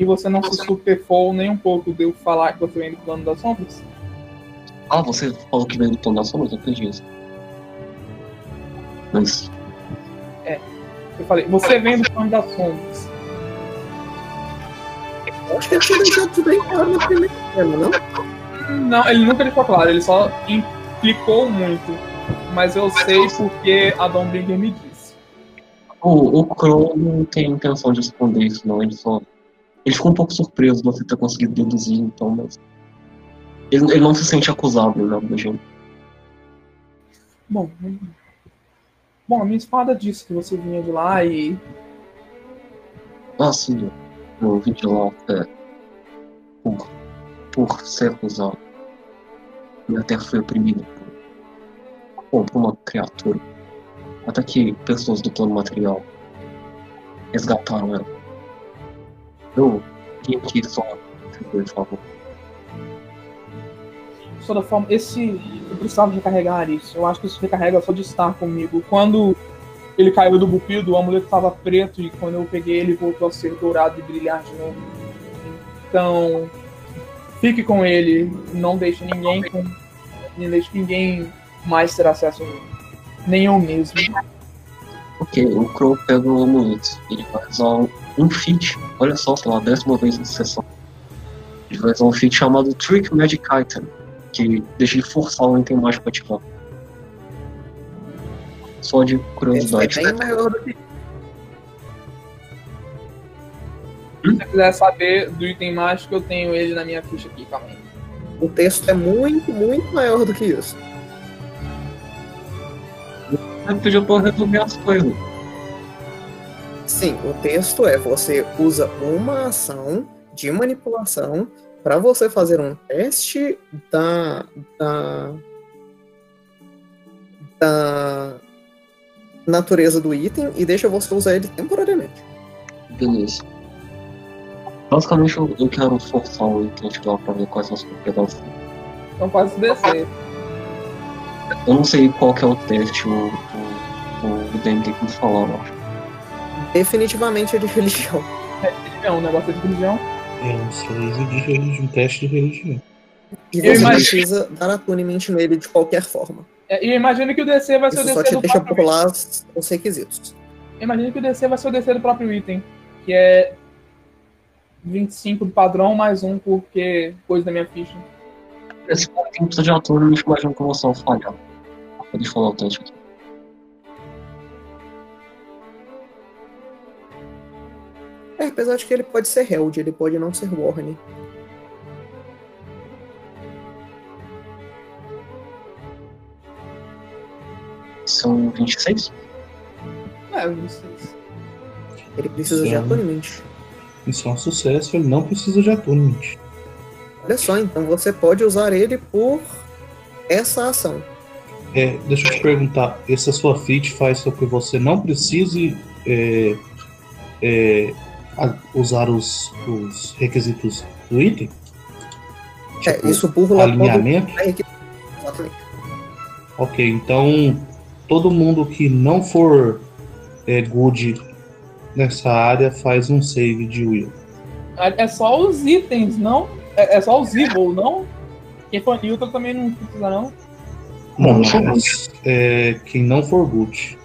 E você não se superfou nem um pouco de eu falar que você vem do plano das sombras? Ah, você falou que veio do plano da sombra? Eu entendi isso. Mas, Eu falei, você vem do plano das sombras. Eu acho que ele tinha deixado tudo bem claro na primeira cena, não? Não, ele nunca deixou claro, ele só implicou muito. Mas eu sei porque a Dombringer me disse. o, o Crow não tem intenção de esconder isso, não. Ele só. Ele ficou um pouco surpreso de você ter conseguido deduzir, então, mas. Ele, ele não se sente acusado, nada do gênero. Bom, hum. bom, a minha espada disse que você vinha de lá e Ah, sim, eu vim de lá é, por, por ser acusado. E até fui oprimido por, bom, por uma criatura. Até que pessoas do plano material resgataram ela. Eu vim aqui só por favor. de toda forma, esse. Eu precisava recarregar isso. Eu acho que isso recarrega só de estar comigo. Quando ele caiu do bupido, o amuleto estava preto e quando eu peguei ele voltou a ser dourado e brilhar de novo. Então, fique com ele. Não deixe ninguém com. Não deixe ninguém mais ter acesso a ele. Nem eu mesmo. Ok, o Crow pega o amuleto. Ele um, um feat. Olha só, pela décima vez nessa sessão. Ele vai usar um feat chamado Trick Magic Item. Que deixa ele forçar o item mágico ativar. Só de Esse é curiosidade. bem maior do que Se você quiser saber do item mágico, eu tenho ele na minha ficha aqui, calma aí. o texto é muito, muito maior do que isso. Eu pedi pra resolver as coisas. Sim, o texto é você usa uma ação de manipulação para você fazer um teste da, da da natureza do item e deixa você usar ele temporariamente. Beleza. Basicamente eu, eu quero forçar o item a ativar pra ver quais são as propriedades dele. Então pode se descer. Eu não sei qual que é o teste, o, o, o DM tem que me falar, eu acho. Definitivamente é de religião. É um negócio de religião. É um sorriso de religião, um teste de religião. E Eu você imagino- precisa dar attunement nele de qualquer forma. É, E eu imagino que o DC vai ser o Isso só DC te do deixa popular os requisitos. Eu imagino que o DC vai ser o DC do próprio item. Que é 25 do padrão, mais um porque coisa da minha ficha. Esse cara tem precisa de ator, eu imagino que eu vou só falhar. Pode falar o teste aqui. É, apesar de que ele pode ser Held, ele pode não ser Warne. São 26? É, não sei. se- Ele precisa de Sim. attunement. Isso é um sucesso, ele não precisa de attunement. Olha só, então você pode usar ele por essa ação. É, deixa eu te perguntar, essa sua feat faz com que você não precise é, é, usar os, os requisitos do item? É, Tipo, isso burla todo alinhamento? é. Exatamente. Ok, então todo mundo que não for é, good nessa área faz um save de will. É é só os itens, não? É, é só os evil, não? Quem for neutral também não precisa, não. Não, mas é, quem não for good.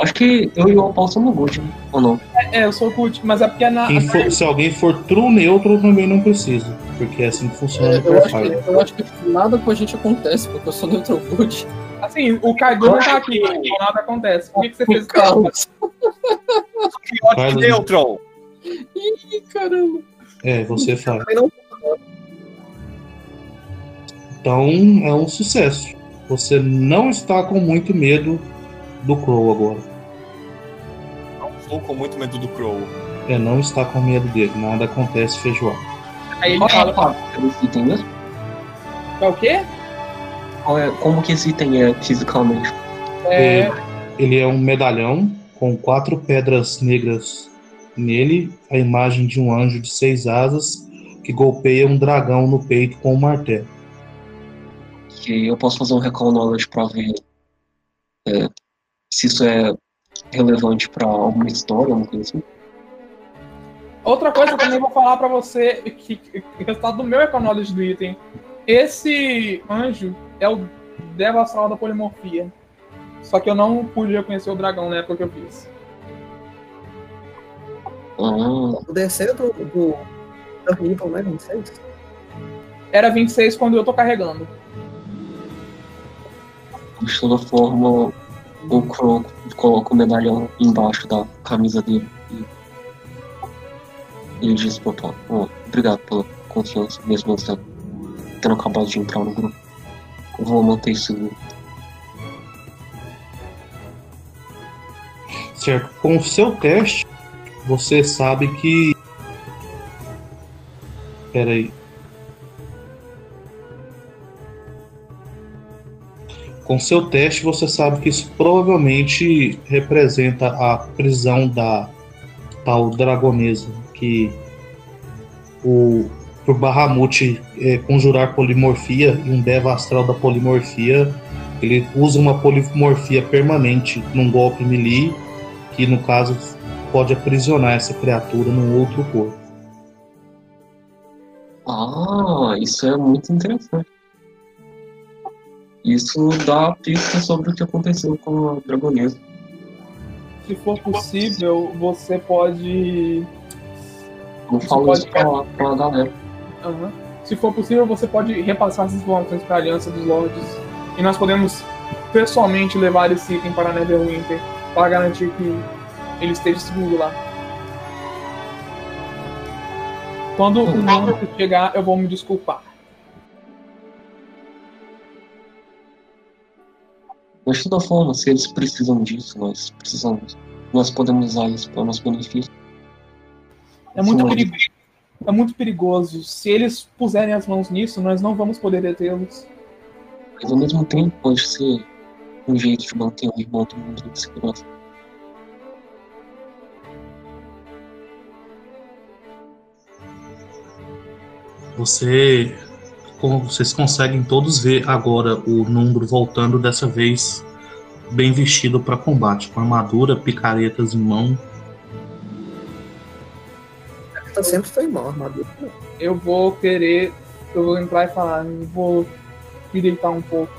Acho que eu e o Opal somos good, né? ou não? É, eu sou cult, mas é porque na. Quem for- se alguém for true neutro também não precisa, porque é assim que funciona É, eu, acho que, eu acho que nada com a gente acontece, porque eu sou neutral good. Assim, o Kaido não tá aqui, então nada acontece. Por que, que você fez O. Pior que Carlos. Neutron. Ih, caramba. É, você não Então é um sucesso. Você não está com muito medo do Crow agora. Estou com muito medo do Crow. É, não está com medo dele. Nada acontece feijoada. Aí ele Qual é a fala, parte desse item mesmo? é o quê? Qual é- Como que esse item é fisicamente? É, Ele é um medalhão com quatro pedras negras nele, a imagem de um anjo de seis asas que golpeia um dragão no peito com um martelo. Que eu posso fazer um recall knowledge pra ver é, se isso é relevante pra alguma história, alguma coisa assim. Outra coisa que eu também vou falar pra você, que, que o resultado do meu Econology do item. Esse anjo é o Devo Astral da Polimorfia. Só que eu não pude reconhecer o dragão na época que eu fiz. Ah, O DC do, do Dark Evil, né? 26? Era 26 quando eu tô carregando. de toda forma, o Crow coloca o medalhão embaixo da camisa dele e ele diz pro Tom, "Ó, obrigado pela confiança, mesmo de tendo acabado de entrar no grupo. Eu vou manter isso seguro. Certo? Com o seu teste, você sabe que. Pera aí. Com seu teste, você sabe que isso provavelmente representa a prisão da tal dragonesa, que o por Bahamut é, conjurar polimorfia e um Deva astral da polimorfia, ele usa uma polimorfia permanente num golpe melee que no caso pode aprisionar essa criatura num outro corpo. Ah, isso é muito interessante. Isso dá pista sobre o que aconteceu com a dragonesa. Se for possível, você pode. Eu Isso falo pode isso pra, pra galera. Aham. Se for possível, você pode repassar essas informações para a Aliança dos Lords. E nós podemos pessoalmente levar esse item para Neverwinter para garantir que ele esteja seguro lá. Quando o monstro chegar, eu vou me desculpar. Mas de toda forma, se eles precisam disso, nós precisamos. Nós podemos usar isso para nosso benefício. É muito, Sim. perigo- é muito perigoso. Se eles puserem as mãos nisso, nós não vamos poder detê-los. Mas ao mesmo tempo pode ser um jeito de manter o irmão do mundo de segurança. Você, vocês conseguem todos ver agora o número voltando dessa vez bem vestido para combate, com armadura, picaretas em mão. Tá sempre foi mal, armadura. Eu vou querer. Eu vou entrar e falar, eu vou me deitar um pouco.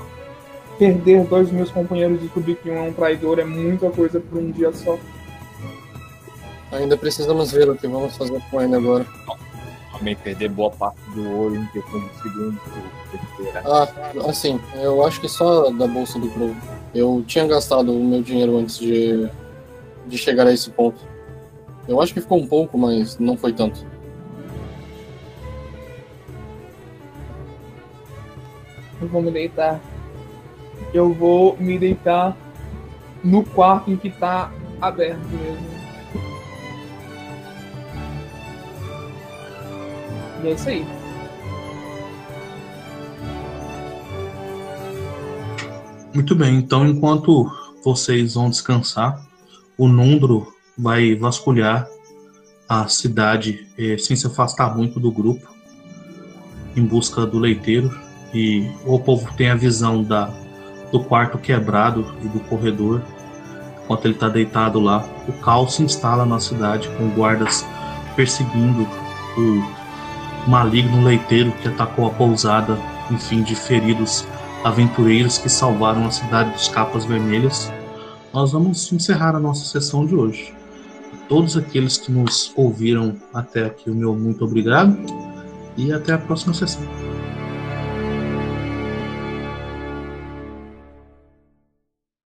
Perder dois dos meus companheiros e descobrir que um é um traidor é muita coisa por um dia só. Ainda precisamos ver o que vamos fazer com ele agora. Também perder boa parte do ouro em questão de segundos. terceira. Ah, assim, eu acho que só da bolsa do Crow. Eu tinha gastado o meu dinheiro antes de, de chegar a esse ponto. Eu acho que ficou um pouco, mas não foi tanto. Eu vou me deitar. Eu vou me deitar no quarto em que tá aberto mesmo. E é isso aí. Muito bem, então enquanto vocês vão descansar, o Nundro vai vasculhar a cidade eh, sem se afastar muito do grupo, em busca do leiteiro. E o povo tem a visão da, do quarto quebrado e do corredor. Enquanto ele está deitado lá, o caos se instala na cidade, com guardas perseguindo o maligno leiteiro que atacou a pousada, enfim, de feridos aventureiros que salvaram a cidade dos capas vermelhas. Nós vamos encerrar a nossa sessão de hoje. Todos aqueles que nos ouviram até aqui, o meu muito obrigado e até a próxima sessão.